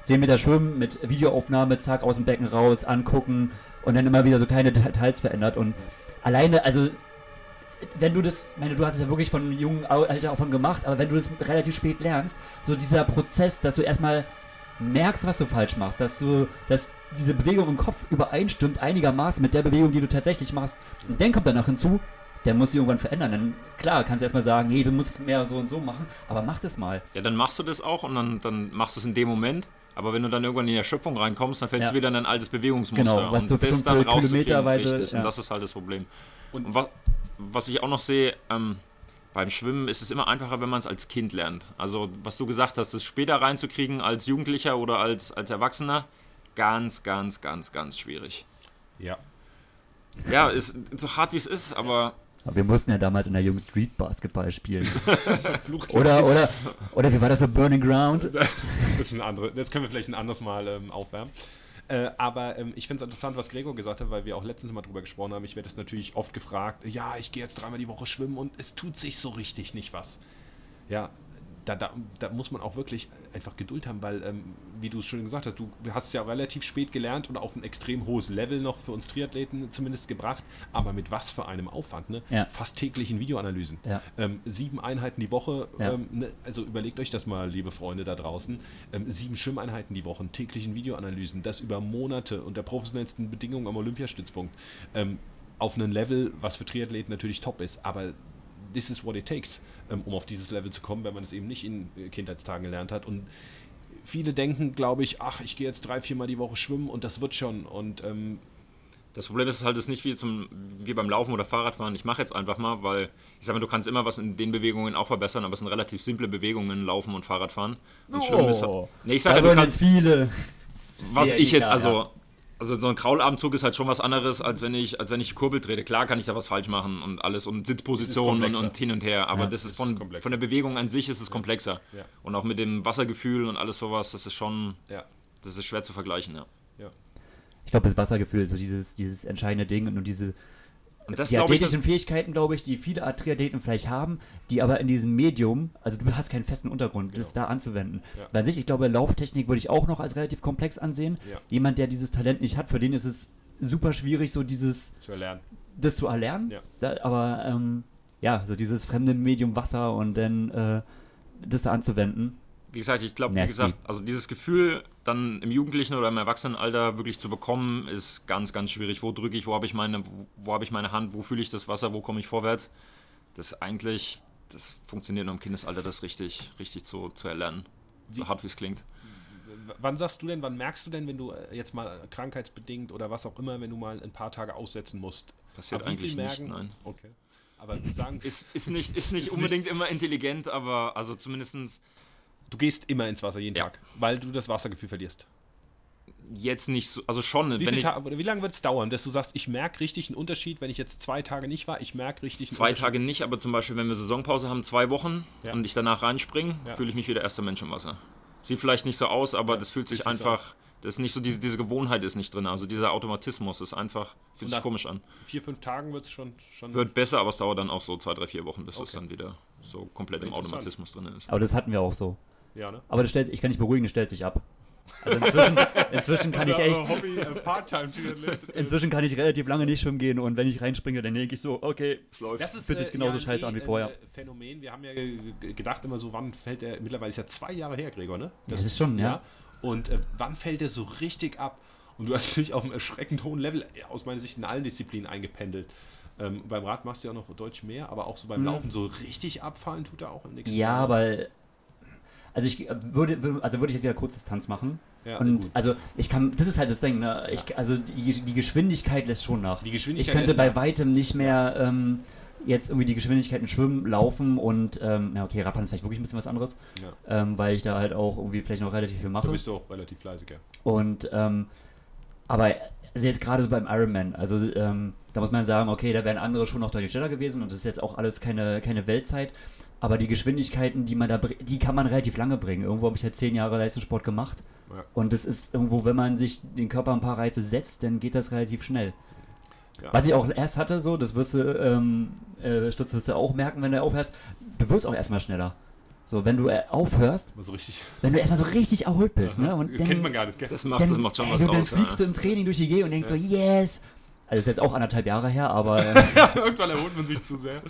10 Meter schwimmen mit Videoaufnahme, zack, aus dem Becken raus, angucken und dann immer wieder so kleine Details verändert und alleine, also wenn du das, meine, du hast es ja wirklich von jungen Alter auch von gemacht, aber wenn du das relativ spät lernst, so dieser Prozess, dass du erstmal merkst, was du falsch machst, dass du, dass diese Bewegung im Kopf übereinstimmt einigermaßen mit der Bewegung, die du tatsächlich machst. Und dann kommt danach hinzu, der muss sich irgendwann verändern. Dann, klar, kannst du erstmal sagen, hey, du musst es mehr so und so machen, aber mach das mal. Ja, dann machst du das auch und dann, dann machst du es in dem Moment. Aber wenn du dann irgendwann in die Erschöpfung reinkommst, dann fällst Ja. du wieder in dein altes Bewegungsmuster. Genau, was und du das schon dann kilometerweise- richtig. ja. Und das ist halt das Problem. Und- Und, wa was ich auch noch sehe, ähm, beim Schwimmen ist es immer einfacher, wenn man es als Kind lernt. Also, was du gesagt hast, das später reinzukriegen als Jugendlicher oder als, als Erwachsener, ganz, ganz, ganz, ganz schwierig. Ja. Ja, ist so hart wie es ist, aber Aber wir mussten ja damals in der Jungen Street Basketball spielen. Oder, oder, oder wie war das so, Burning Ground? Das ist ein andere, das können wir vielleicht ein anderes Mal ähm, aufwärmen. Äh, aber ähm, ich finde es interessant, was Gregor gesagt hat, weil wir auch letztens mal drüber gesprochen haben. Ich werde das natürlich oft gefragt, ja, ich gehe jetzt dreimal die Woche schwimmen und es tut sich so richtig nicht was. Ja, da, da, da muss man auch wirklich einfach Geduld haben, weil, ähm, wie du es schon gesagt hast, du hast ja relativ spät gelernt und auf ein extrem hohes Level noch für uns Triathleten zumindest gebracht, aber mit was für einem Aufwand, ne? Ja. Fast täglichen Videoanalysen. Ja. Ähm, sieben Einheiten die Woche, Ja. ähm, ne, also überlegt euch das mal, liebe Freunde da draußen. Ähm, sieben Schwimmeinheiten die Woche, täglichen Videoanalysen, das über Monate unter professionellsten Bedingungen am Olympiastützpunkt. Ähm, auf einem Level, was für Triathleten natürlich top ist, aber this is what it takes, ähm, um auf dieses Level zu kommen, wenn man es eben nicht in äh, Kindheitstagen gelernt hat. Und viele denken, glaube ich, ach, ich gehe jetzt drei, viermal die Woche schwimmen und das wird schon. Und ähm, Das Problem ist halt, es ist nicht wie, zum, wie beim Laufen oder Fahrradfahren. Ich mache jetzt einfach mal, weil ich sage mal, du kannst immer was in den Bewegungen auch verbessern, aber es sind relativ simple Bewegungen, Laufen und Fahrradfahren. Und Schwimmen ist halt, nee, ich sage ja, du kannst, viele. was Ja, ich jetzt, also, ja. Also so ein Kraulabendzug ist halt schon was anderes, als wenn ich, als wenn ich Kurbel trete. Klar kann ich da was falsch machen und alles und Sitzpositionen und, und hin und her, aber Ja, das ist von, ist von der Bewegung an sich ist es komplexer. Ja. Und auch mit dem Wassergefühl und alles sowas, das ist schon, ja, das ist schwer zu vergleichen, ja. ja. Ich glaube, das Wassergefühl ist so dieses, dieses entscheidende Ding und diese Und das die ich, athletischen Fähigkeiten, glaube ich, die viele Triathleten vielleicht haben, die aber in diesem Medium, also du hast keinen festen Untergrund, das da anzuwenden. Ja. Weil an sich, ich glaube, Lauftechnik würde ich auch noch als relativ komplex ansehen. Ja. Jemand, der dieses Talent nicht hat, für den ist es super schwierig, so dieses, Zu erlernen. das zu erlernen. Ja. Da, aber ähm, ja, so dieses fremde Medium Wasser und dann äh, das da anzuwenden. Wie gesagt, ich glaube, wie gesagt, also dieses Gefühl dann im Jugendlichen oder im Erwachsenenalter wirklich zu bekommen, ist ganz, ganz schwierig. Wo drücke ich, wo habe ich meine, wo, wo habe ich meine Hand, wo fühle ich das Wasser, wo komme ich vorwärts? Das ist eigentlich, das funktioniert nur im Kindesalter, das richtig, richtig zu, zu erlernen. Wie- So hart wie es klingt. Wann sagst du denn, wann merkst du denn, wenn du äh, jetzt mal krankheitsbedingt oder was auch immer, wenn du mal ein paar Tage aussetzen musst? Passiert Ab wie eigentlich viel nicht, merken? nein. Okay. Aber sagen, Ist, ist nicht, ist nicht Ist unbedingt immer intelligent, aber also zumindest du gehst immer ins Wasser jeden Ja. Tag, weil du das Wassergefühl verlierst. jetzt nicht so, also schon, Wie, wenn ich wie lange wird es dauern, dass du sagst, ich merke richtig einen Unterschied, wenn ich jetzt zwei Tage nicht war, ich merke richtig einen zwei? Tage nicht, aber zum Beispiel, wenn wir Saisonpause haben, zwei Wochen Ja. und ich danach reinspringe, Ja. fühle ich mich wie der erste Mensch im Wasser. Sieht vielleicht nicht so aus, aber Ja, das fühlt sich einfach, das ist nicht so, diese, diese Gewohnheit ist nicht drin. Also dieser Automatismus ist einfach, fühlt sich komisch an. Vier, fünf Tagen wird es schon, schon Wird besser, aber es dauert dann auch so zwei, drei, vier Wochen, bis Okay. dann wieder so komplett im. Automatismus drin ist. Aber das hatten wir auch so. Ja, ne? Aber das stellt, ich kann nicht beruhigen, das stellt sich ab. Also inzwischen, inzwischen kann ich echt, Hobby, äh, inzwischen kann ich relativ lange nicht schwimmen gehen und wenn ich reinspringe, dann denke ich so, okay, Es läuft. Das ist Fühlt sich genauso ja, scheiße an wie vorher. Ein äh, Phänomen. Wir haben ja ge- ge- gedacht immer so, wann fällt er, mittlerweile ist ja zwei Jahre her, Gregor, ne? das ist schon, ja. Und äh, wann fällt er so richtig ab? Und du hast dich auf einem erschreckend hohen Level, äh, aus meiner Sicht, in allen Disziplinen eingependelt. Ähm, beim Rad machst du ja noch deutlich mehr, aber auch so beim Mhm. Laufen so richtig abfallen tut er auch im nächsten Ja, Jahr. weil. Also ich äh, würde, also würde ich jetzt wieder Kurzdistanz machen. Ja, und gut. also ich kann, das ist halt das Ding, ne? Ich, also die, die Geschwindigkeit lässt schon nach. Die Ich Geschwindigkeit könnte ist bei weitem nicht mehr ähm, jetzt irgendwie die Geschwindigkeiten schwimmen, laufen und ähm, ja okay, Radfahren ist vielleicht wirklich ein bisschen was anderes, Ja. ähm, weil ich da halt auch irgendwie vielleicht noch relativ viel mache. Du bist doch relativ fleißig, ja. Und ähm, aber also jetzt gerade so beim Ironman, also ähm, da muss man sagen, okay, da wären andere schon noch deutlich schneller gewesen und das ist jetzt auch alles keine, keine Weltzeit. Aber die Geschwindigkeiten, die man da, die kann man relativ lange bringen. Irgendwo habe ich ja zehn Jahre Leistungssport gemacht. Ja. Und das ist irgendwo, wenn man sich den Körper ein paar Reize setzt, dann geht das relativ schnell. Ja. Was ich auch erst hatte, so, das wirst du, ähm, äh, Stutz wirst du auch merken, wenn du aufhörst, du wirst auch erstmal schneller. So, wenn du äh, aufhörst, so richtig. wenn du erstmal so richtig erholt bist, ne? Und dann, Kennt man gar nicht, gell? Das macht, dann, das macht schon ey, was dann aus. fliegst Ja. du im Training durch die Gegend und denkst so, yes! Also, das ist jetzt auch anderthalb Jahre her, aber äh, Irgendwann erholt man sich zu sehr.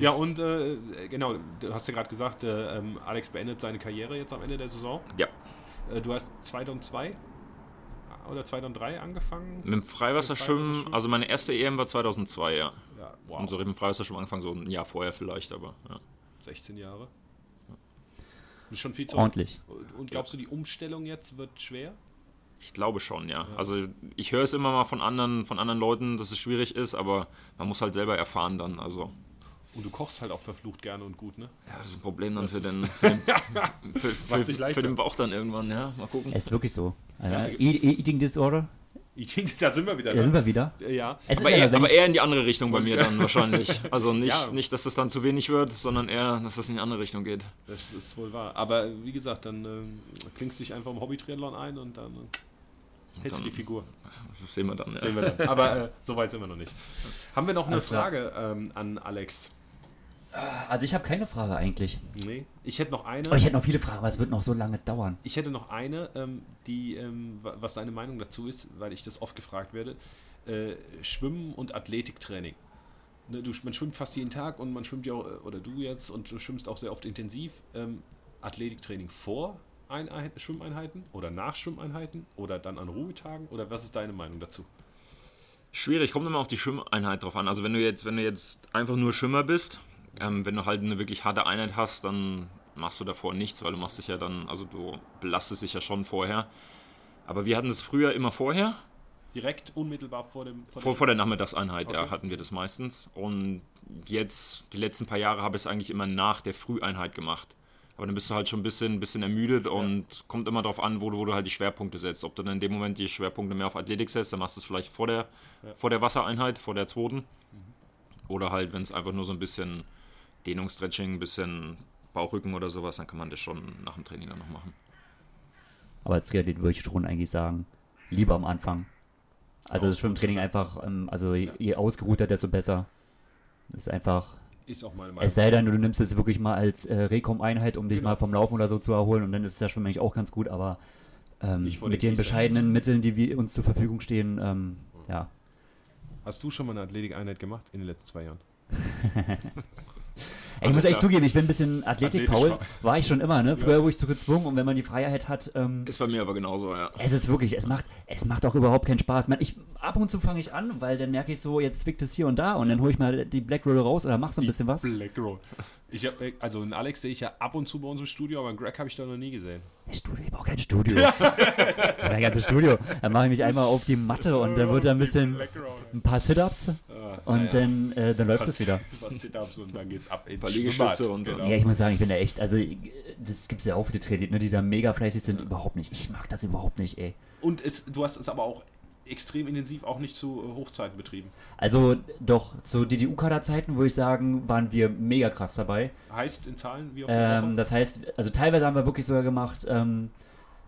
Ja, und äh, genau, du hast ja gerade gesagt, äh, ähm, Alex beendet seine Karriere jetzt am Ende der Saison. Ja. Äh, du hast 2002 oder 2003 angefangen. Mit dem Freiwasserschwimmen, Freiwasserschwimmen? also meine erste EM war 2002, ja. Ja, wow, Und so mit dem Freiwasserschwimmen angefangen, so ein Jahr vorher vielleicht, aber ja. 16 Jahre. Das ist schon viel zu ordentlich. Und glaubst du, die Umstellung jetzt wird schwer? Ich glaube schon, ja. Also ich höre es immer mal von anderen, von anderen Leuten, dass es schwierig ist, aber man muss halt selber erfahren dann. Also Und du kochst halt auch verflucht gerne und gut, ne? ja, das ist ein Problem dann Das für den, für, den, für, für, für den Bauch dann irgendwann, ja. Mal gucken. Es ist wirklich so. Also, Ja. E- E- Eating Disorder, da sind wir wieder. da sind wir wieder. Ja. Aber ja, eher, aber eher in die andere Richtung bei mir dann wahrscheinlich. Also nicht, Ja. nicht, dass es dann zu wenig wird, sondern eher, dass es in die andere Richtung geht. Das ist wohl wahr. Aber wie gesagt, dann ähm, klingst du dich einfach im Hobby-Triathlon ein und dann äh, hältst du die Figur. Das sehen wir dann. Ja. Sehen wir dann. Aber äh, so weit sind wir noch nicht. Haben wir noch eine klar. Frage ähm, an Alex? Also, ich habe keine Frage eigentlich. Nee. Ich hätte noch eine. Aber ich hätte noch viele Fragen, aber es wird noch so lange dauern. Ich hätte noch eine, ähm, die, ähm, wa- was deine Meinung dazu ist, weil ich das oft gefragt werde. Äh, Schwimmen und Athletiktraining. Ne, du, man schwimmt fast jeden Tag und man schwimmt ja auch, äh, oder du jetzt, und du schwimmst auch sehr oft intensiv. Ähm, Athletiktraining vor Einheit, Schwimmeinheiten oder nach Schwimmeinheiten oder dann an Ruhetagen? Oder was ist deine Meinung dazu? Schwierig, kommt immer auf die Schwimmeinheit drauf an. Also wenn du jetzt, wenn du jetzt einfach nur Schwimmer bist, ähm, wenn du halt eine wirklich harte Einheit hast, dann machst du davor nichts, weil du machst dich ja dann, also du belastest dich ja schon vorher. Aber wir hatten es früher immer vorher, Direkt unmittelbar vor dem vor, vor der Nachmittagseinheit, ja, Okay. hatten wir das meistens. Und jetzt, die letzten paar Jahre, habe ich es eigentlich immer nach der Früheinheit gemacht. Aber dann bist du halt schon ein bisschen, bisschen ermüdet und kommt immer darauf an, wo du, wo du halt die Schwerpunkte setzt. Ob du dann in dem Moment die Schwerpunkte mehr auf Athletik setzt, dann machst du es vielleicht vor der, Ja. vor der Wassereinheit, vor der zweiten. Oder halt, wenn es einfach nur so ein bisschen Dehnungsstretching, ein bisschen Bauchrücken oder sowas, dann kann man das schon nach dem Training dann noch machen. Aber als Triathlet würde ich schon eigentlich sagen, lieber am Anfang. Also das Schwimmtraining einfach, ähm, also je, je ausgeruhter, desto besser. Das ist einfach, Ist auch meine Meinung. es sei denn, du nimmst es wirklich mal als äh, Rekom-Einheit, um dich Genau. mal vom Laufen oder so zu erholen und dann ist es ja schon eigentlich auch ganz gut, aber ähm, mit den den bescheidenen Mitteln, die wir uns zur Verfügung stehen, ähm, ja. Hast du schon mal eine Athletikeinheit gemacht in den letzten zwei Jahren? Ey, ich muss echt zugeben, ich bin ein bisschen athletikfaul. Athletisch War ich schon immer, ne? Früher wurde ich zu gezwungen und wenn man die Freiheit hat, ähm, Ist bei mir aber genauso, ja. es ist wirklich, es macht, es macht auch überhaupt keinen Spaß. Man, ich, ab und zu fange ich an, weil dann merke ich so, jetzt zwickt es hier und da und dann hole ich mal die Black Roll raus oder mach so ein bisschen was. Black Roll. Ich hab, äh, also einen Alex sehe ich ja ab und zu bei uns im Studio, aber einen Greg habe ich da noch nie gesehen. Studio, ich brauche kein Studio. Mein ganzes Studio. Dann mache ich mich einmal auf die Matte und dann wird da ein bisschen ein paar Sit-Ups Ah, und naja. dann, äh, dann läuft es wieder. Was Sit-Ups und dann geht's ab ins Paar Liegestütze und Genau. Ja, ich muss sagen, ich bin da echt, also das gibt es ja auch viele Triathleten, ne, die da mega fleißig sind, überhaupt nicht. Ich mag das überhaupt nicht, ey. Und es, du hast es aber auch extrem intensiv auch nicht zu äh, Hochzeiten betrieben. Also doch, zu DDU-Kader-Zeiten, würde ich sagen, waren wir mega krass dabei. Heißt in Zahlen wie auch Ähm, das heißt, also teilweise haben wir wirklich sogar gemacht, ähm,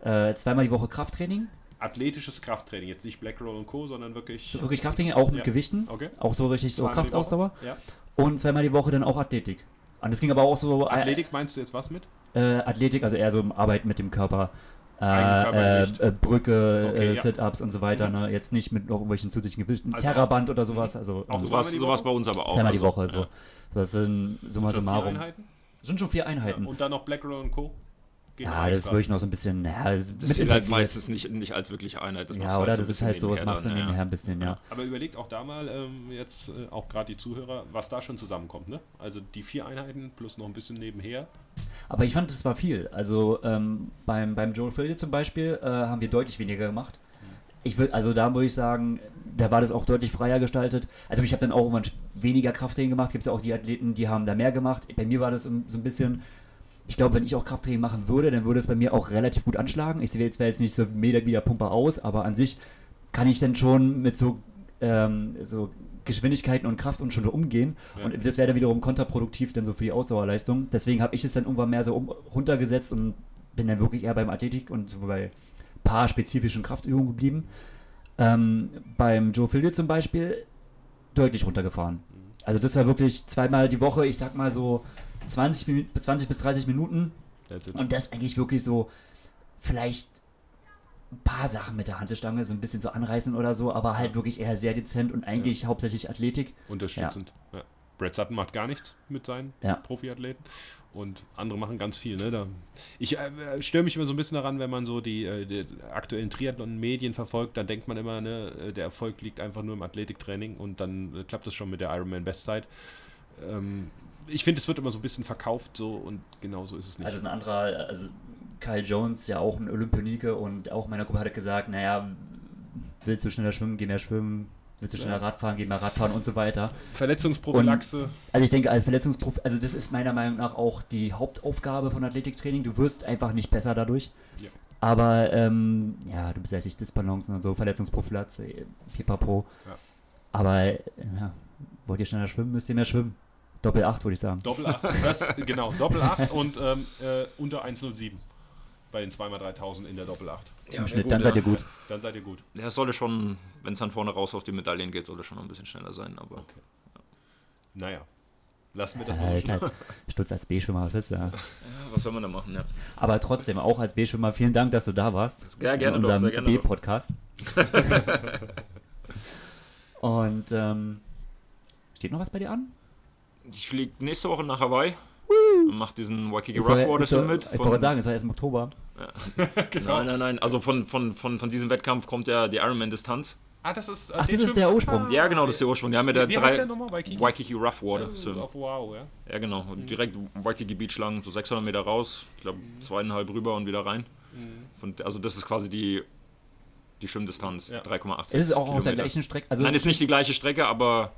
äh, zweimal die Woche Krafttraining. Athletisches Krafttraining, jetzt nicht Black Roll und Co., sondern wirklich. So wirklich Krafttraining, auch mit Ja. Gewichten. Okay. Auch so richtig so? Kraftausdauer. Ja. Und zweimal die Woche dann auch Athletik. Und das ging aber auch so. äh, Athletik meinst du jetzt was mit? Äh, Athletik, also eher so im Arbeiten mit dem Körper. äh, Eigenkörpergewicht. äh, Brücke, Okay, äh, ja. Sit-Ups und so weiter. Ne? Jetzt nicht mit noch irgendwelchen zusätzlichen Gewichten. Also Terraband oder sowas. Also Auch ähm, Sowas, sowas bei uns aber auch. zweimal die also, Woche. So. ja. Das sind summa Schon vier summarum. Einheiten? sind schon vier Einheiten. Und dann noch Black Roll und Co. Gehen Ja, das ist extra. wirklich noch so ein bisschen. Ja, das, Das zählt halt meistens nicht, nicht als wirkliche Einheit. Das Ja, du oder? halt das ist halt so, das machst du nebenher dann, nebenher ein bisschen, ja. Aber überlegt auch da mal ähm, jetzt äh, auch gerade die Zuhörer, was da schon zusammenkommt. Ne? Also die vier Einheiten plus noch ein bisschen nebenher. Aber ich fand, das war viel. Also ähm, beim, beim Joel Philly zum Beispiel äh, haben wir deutlich weniger gemacht. Ich will, also da muss ich sagen, da war das auch deutlich freier gestaltet. Also ich habe dann auch irgendwann weniger Krafttraining gemacht. Gibt es ja auch die Athleten, die haben da mehr gemacht. Bei mir war das so so ein bisschen. Ich glaube, wenn ich auch Krafttraining machen würde, dann würde es bei mir auch relativ gut anschlagen. Ich sehe jetzt zwar jetzt nicht so mega wie der Pumper aus, aber an sich kann ich dann schon mit so, ähm, so Geschwindigkeiten und Kraft und schon umgehen. Ja. Und das wäre dann wiederum kontraproduktiv dann so für die Ausdauerleistung. Deswegen habe ich es dann irgendwann mehr so um, runtergesetzt und bin dann wirklich eher beim Athletik und so bei paar spezifischen Kraftübungen geblieben. Ähm, beim Joe Philly zum Beispiel deutlich runtergefahren. Also das war wirklich zweimal die Woche, ich sag mal so 20, Minuten, 20 bis 30 Minuten und das eigentlich wirklich so vielleicht ein paar Sachen mit der Hantelstange, so ein bisschen so anreißen oder so, aber halt wirklich eher sehr dezent und eigentlich hauptsächlich Athletik. Unterstützend. Ja. Brad Sutton macht gar nichts mit seinen Ja. Profiathleten und andere machen ganz viel. Ne? Da, ich äh, störe mich immer so ein bisschen daran, wenn man so die, äh, die aktuellen Triathlon-Medien verfolgt, dann denkt man immer, ne, äh, der Erfolg liegt einfach nur im Athletiktraining und dann äh, klappt das schon mit der Ironman Bestzeit. Ähm, ich finde, es wird immer so ein bisschen verkauft so und genau so ist es nicht. Also ein anderer, also Kyle Jones, ja auch ein Olympionike und auch in meiner Gruppe hat gesagt, naja, willst du schneller schwimmen, geh mehr schwimmen, willst du schneller Ja. Radfahren, geh mehr Radfahren und so weiter. Verletzungsprophylaxe. Also ich denke, als Verletzungsprofi, also das ist meiner Meinung nach auch die Hauptaufgabe von Athletiktraining. Du wirst einfach nicht besser dadurch. Ja. Aber ähm, ja, du beseitigst Disbalancen und so, Verletzungsprophylaxe, äh, pipapo. Ja. Aber äh, ja, wollt ihr schneller schwimmen, müsst ihr mehr schwimmen. Doppel 8, würde ich sagen. Doppel 8, das, genau, Doppel 8 und ähm, äh, unter 1,07 bei den 2x3000 in der Doppel 8. Im Schnitt, dann seid ihr gut. Dann seid ihr gut. Ja, es sollte schon, wenn es dann vorne raus auf die Medaillen geht, sollte schon noch ein bisschen schneller sein. Aber Okay. Naja, lassen wir das Ja, mal stehen. halt Stutz als B-Schwimmer, was ist ja. ja, was soll man da machen? Ja. Aber trotzdem, auch als B-Schwimmer, vielen Dank, dass du da warst. Ja, gerne in doch, unserem sehr gerne doch. B-Podcast. Und ähm, steht noch was bei dir an? Ich fliege nächste Woche nach Hawaii und mache diesen Waikiki Ist Rough Water ist Swim mit. Ich wollte gerade sagen, es war erst im Oktober. Genau. Nein, nein, nein. Also von, von, von, von diesem Wettkampf kommt ja die Ironman-Distanz. Ah, das ist, äh, Ach, das ist der Ursprung. Ja, genau, das ist der Ursprung. Die haben ja da Wie heißt der drei nochmal? Waikiki? Waikiki Rough Water Äh. Auf Wow, ja. Ja, genau. Und direkt Waikiki Beach lang, so 600 Meter raus. Ich glaube, zweieinhalb rüber und wieder rein. Von, also das ist quasi die, die Schwimmdistanz. Ja. 3,86 Ist es auch auf der Kilometer. gleichen Strecke? Also, Nein, ist nicht die gleiche Strecke, aber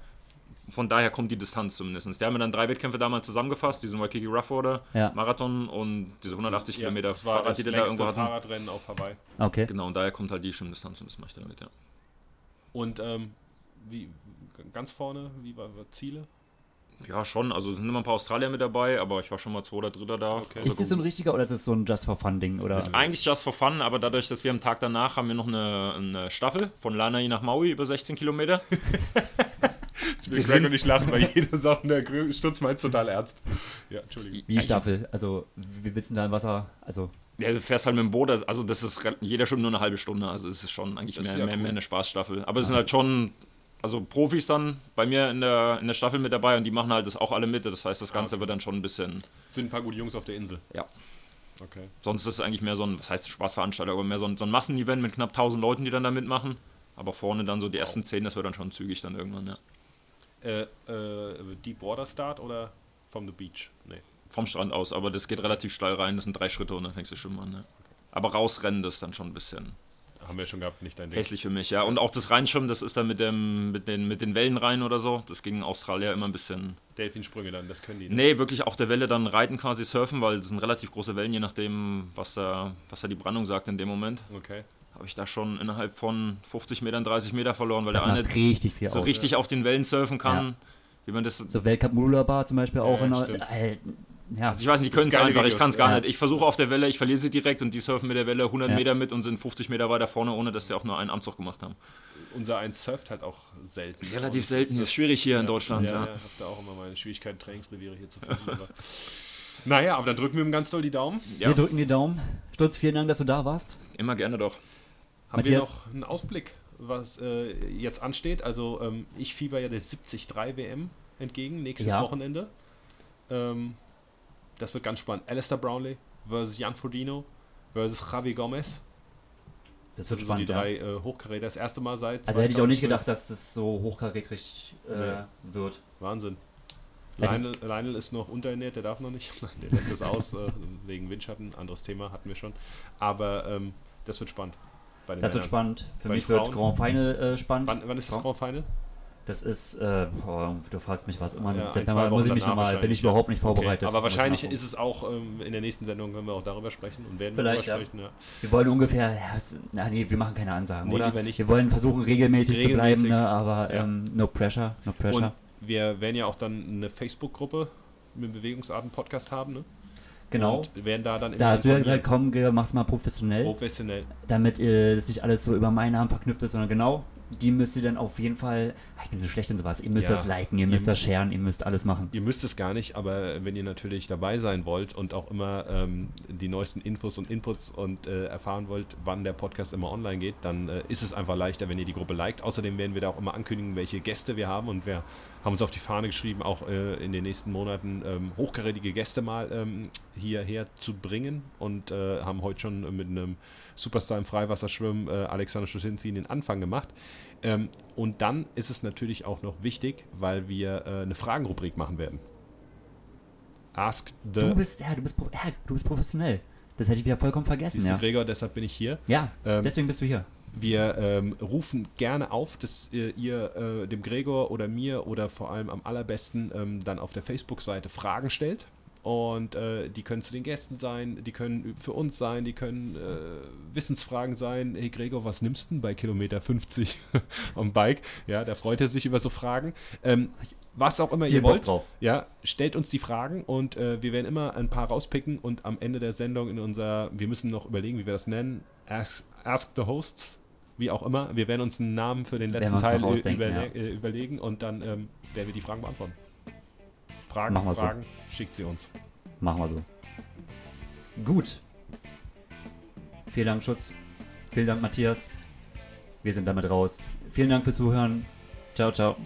von daher kommt die Distanz zumindest. Die haben ja dann drei Wettkämpfe damals zusammengefasst, diesen Waikiki Rough Water Ja. Marathon und diese 180 Kilometer das war Fahrrad, das die da irgendwo hatten. Fahrradrennen auf Hawaii. okay. Genau, und daher kommt halt die Schwimmdistanz und das mache ich dann mit, ja. Und ähm, wie, ganz vorne, wie war war Ziele? Ja, schon. Also es sind immer ein paar Australier mit dabei, aber ich war schon mal Zweiter, Dritter da. Okay. Also Ist das so ein richtiger oder ist das so ein Just for Fun Ding? Oder? ist eigentlich just for fun, aber dadurch, dass wir am Tag danach haben wir noch eine, eine Staffel von Lanai nach Maui über 16 Kilometer. Ich Wir will ich lachen, weil jeder sagt, der Stutz meint total ernst. Ja, Entschuldigung. Wie Staffel? Also, wie willst du denn da im Wasser? Also, Ja, du fährst halt mit dem Boot, also das ist jeder schon nur eine halbe Stunde, also es ist schon eigentlich Das ist mehr, ja mehr, cool. mehr eine Spaßstaffel. Aber es sind halt schon, also Profis dann bei mir in der, in der Staffel mit dabei und die machen halt das auch alle mit, das heißt, das Ganze okay. wird dann schon ein bisschen, Sind ein paar gute Jungs auf der Insel. ja. Okay. Sonst ist es eigentlich mehr so ein, was heißt Spaßveranstaltung, aber mehr so ein, so ein Massenevent mit knapp 1000 Leuten, die dann da mitmachen. Aber vorne dann so die ersten 10, das wird dann schon zügig dann irgendwann, ja. Äh, äh, Deep Water Start oder from the beach? Nee. Vom Strand aus, aber das geht relativ steil rein, das sind drei Schritte und dann fängst du schon an, ja. Aber rausrennen, das ist dann schon ein bisschen Haben wir schon gehabt, nicht dein Ding. hässlich für mich, ja. Und auch das Reinschwimmen, das ist dann mit, dem, mit, den, mit den Wellen rein oder so. Das ging in Australien immer ein bisschen. Delfinsprünge dann, das können die. ne? Nee, wirklich auf der Welle dann reiten, quasi surfen, weil das sind relativ große Wellen, je nachdem, was da, was da die Brandung sagt in dem Moment. Okay. Habe ich da schon innerhalb von 50 Metern 30 Meter verloren, weil das der eine richtig viel so aus. richtig auf den Wellen surfen kann. Ja. Wie man das. So Weltcup Bar zum Beispiel auch. Ja, in der, äh, ja. Also ich weiß nicht, die können es einfach, ich Videos, kann es gar ja. nicht. Ich versuche auf der Welle, ich verliere sie direkt und die surfen mit der Welle 100 Ja. Meter mit und sind 50 Meter weiter vorne, ohne dass sie auch nur einen Amzug gemacht haben. Unser eins surft halt auch selten. Relativ selten, das- ist schwierig hier in Deutschland, Ja, ja. ja. ich habe da auch immer meine Schwierigkeiten, Trainingsreviere hier zu finden. aber Naja, aber dann drücken wir ihm ganz doll die Daumen. Ja, Wir drücken die Daumen. Stutz, vielen Dank, dass du da warst. immer gerne doch. Haben Matthias? wir noch einen Ausblick, was äh, jetzt ansteht? Also ähm, ich fieber ja der 73 WM entgegen, nächstes Ja. Wochenende. Ähm, das wird ganz spannend. Alistair Brownlee versus Jan Frodeno versus Javi Gomez. Das Das sind so die spannend. ja. drei äh, Hochkaräter. Das erste Mal seit Also hätte ich auch nicht 2012. gedacht, dass das so hochkarätig äh, Nee. wird. Wahnsinn. Lionel, Lionel ist noch unterernährt, der darf noch nicht. Der lässt es aus, äh, wegen Windschatten. Anderes Thema hatten wir schon. Aber ähm, das wird spannend. Das wird Männern. spannend. Für Bei mich den wird Frauen? Grand Final äh, spannend. Wann, wann ist das Grand Final? Das ist, äh, boah, du fragst mich was immer. Ja, September muss ich mich nochmal, bin ich überhaupt nicht vorbereitet. Okay. Aber wahrscheinlich ist es auch, ähm, in der nächsten Sendung können wir auch darüber sprechen und werden Vielleicht, darüber sprechen. Ja. Wir wollen ungefähr, ja, na nee, wir machen keine Ansagen, Nee, oder? Wir wollen versuchen, regelmäßig, zu Regelmäßig, bleiben, ne? aber ähm, no pressure, no pressure. Und wir werden ja auch dann eine Facebook-Gruppe mit dem Bewegungsarten-Podcast haben. Ne? Genau. Und werden da dann Da hast du ja gesagt, komm, mach's mal professionell, professionell. damit äh, das nicht alles so über meinen Namen verknüpft ist, sondern genau, die müsst ihr dann auf jeden Fall, ah, ich bin so schlecht in sowas, ihr müsst Ja. das liken, ihr müsst Ihr- das sharen, ihr müsst alles machen. Ihr müsst es gar nicht, aber wenn ihr natürlich dabei sein wollt und auch immer ähm, die neuesten Infos und Inputs und äh, erfahren wollt, wann der Podcast immer online geht, dann äh, ist es einfach leichter, wenn ihr die Gruppe liked. Außerdem werden wir da auch immer ankündigen, welche Gäste wir haben und wir haben uns auf die Fahne geschrieben, auch äh, in den nächsten Monaten ähm, hochkarätige Gäste mal ähm, hierher zu bringen und äh, haben heute schon mit einem Superstar im Freiwasserschwimmen, äh, Alexander Schusinski, den Anfang gemacht. Ähm, und dann ist es natürlich auch noch wichtig, weil wir äh, eine Fragenrubrik machen werden. Ask the. Du bist, ja, du bist, ja, du bist professionell. Das hätte ich wieder vollkommen vergessen, Siehst du, ja. Gregor, deshalb bin ich hier. Ja, Ähm, deswegen bist du hier. Wir ähm, rufen gerne auf, dass äh, ihr äh, dem Gregor oder mir oder vor allem am allerbesten ähm, dann auf der Facebook-Seite Fragen stellt. Und äh, die können zu den Gästen sein, die können für uns sein, die können äh, Wissensfragen sein. Hey Gregor, was nimmst du denn bei Kilometer 50 am Bike? Ja, da freut er sich über so Fragen. Ähm, was auch immer Viel ihr wollt, ja, stellt uns die Fragen und äh, wir werden immer ein paar rauspicken und am Ende der Sendung in unser, wir müssen noch überlegen, wie wir das nennen, Ask, Ask the Hosts, wie auch immer. Wir werden uns einen Namen für den letzten Teil überle ja. äh, überlegen und dann ähm, werden wir die Fragen beantworten. Fragen, Machen wir so. Fragen, schickt sie uns. Machen wir so. Gut. Vielen Dank, Schutz. Vielen Dank, Matthias. Wir sind damit raus. Vielen Dank fürs Zuhören. Ciao, ciao.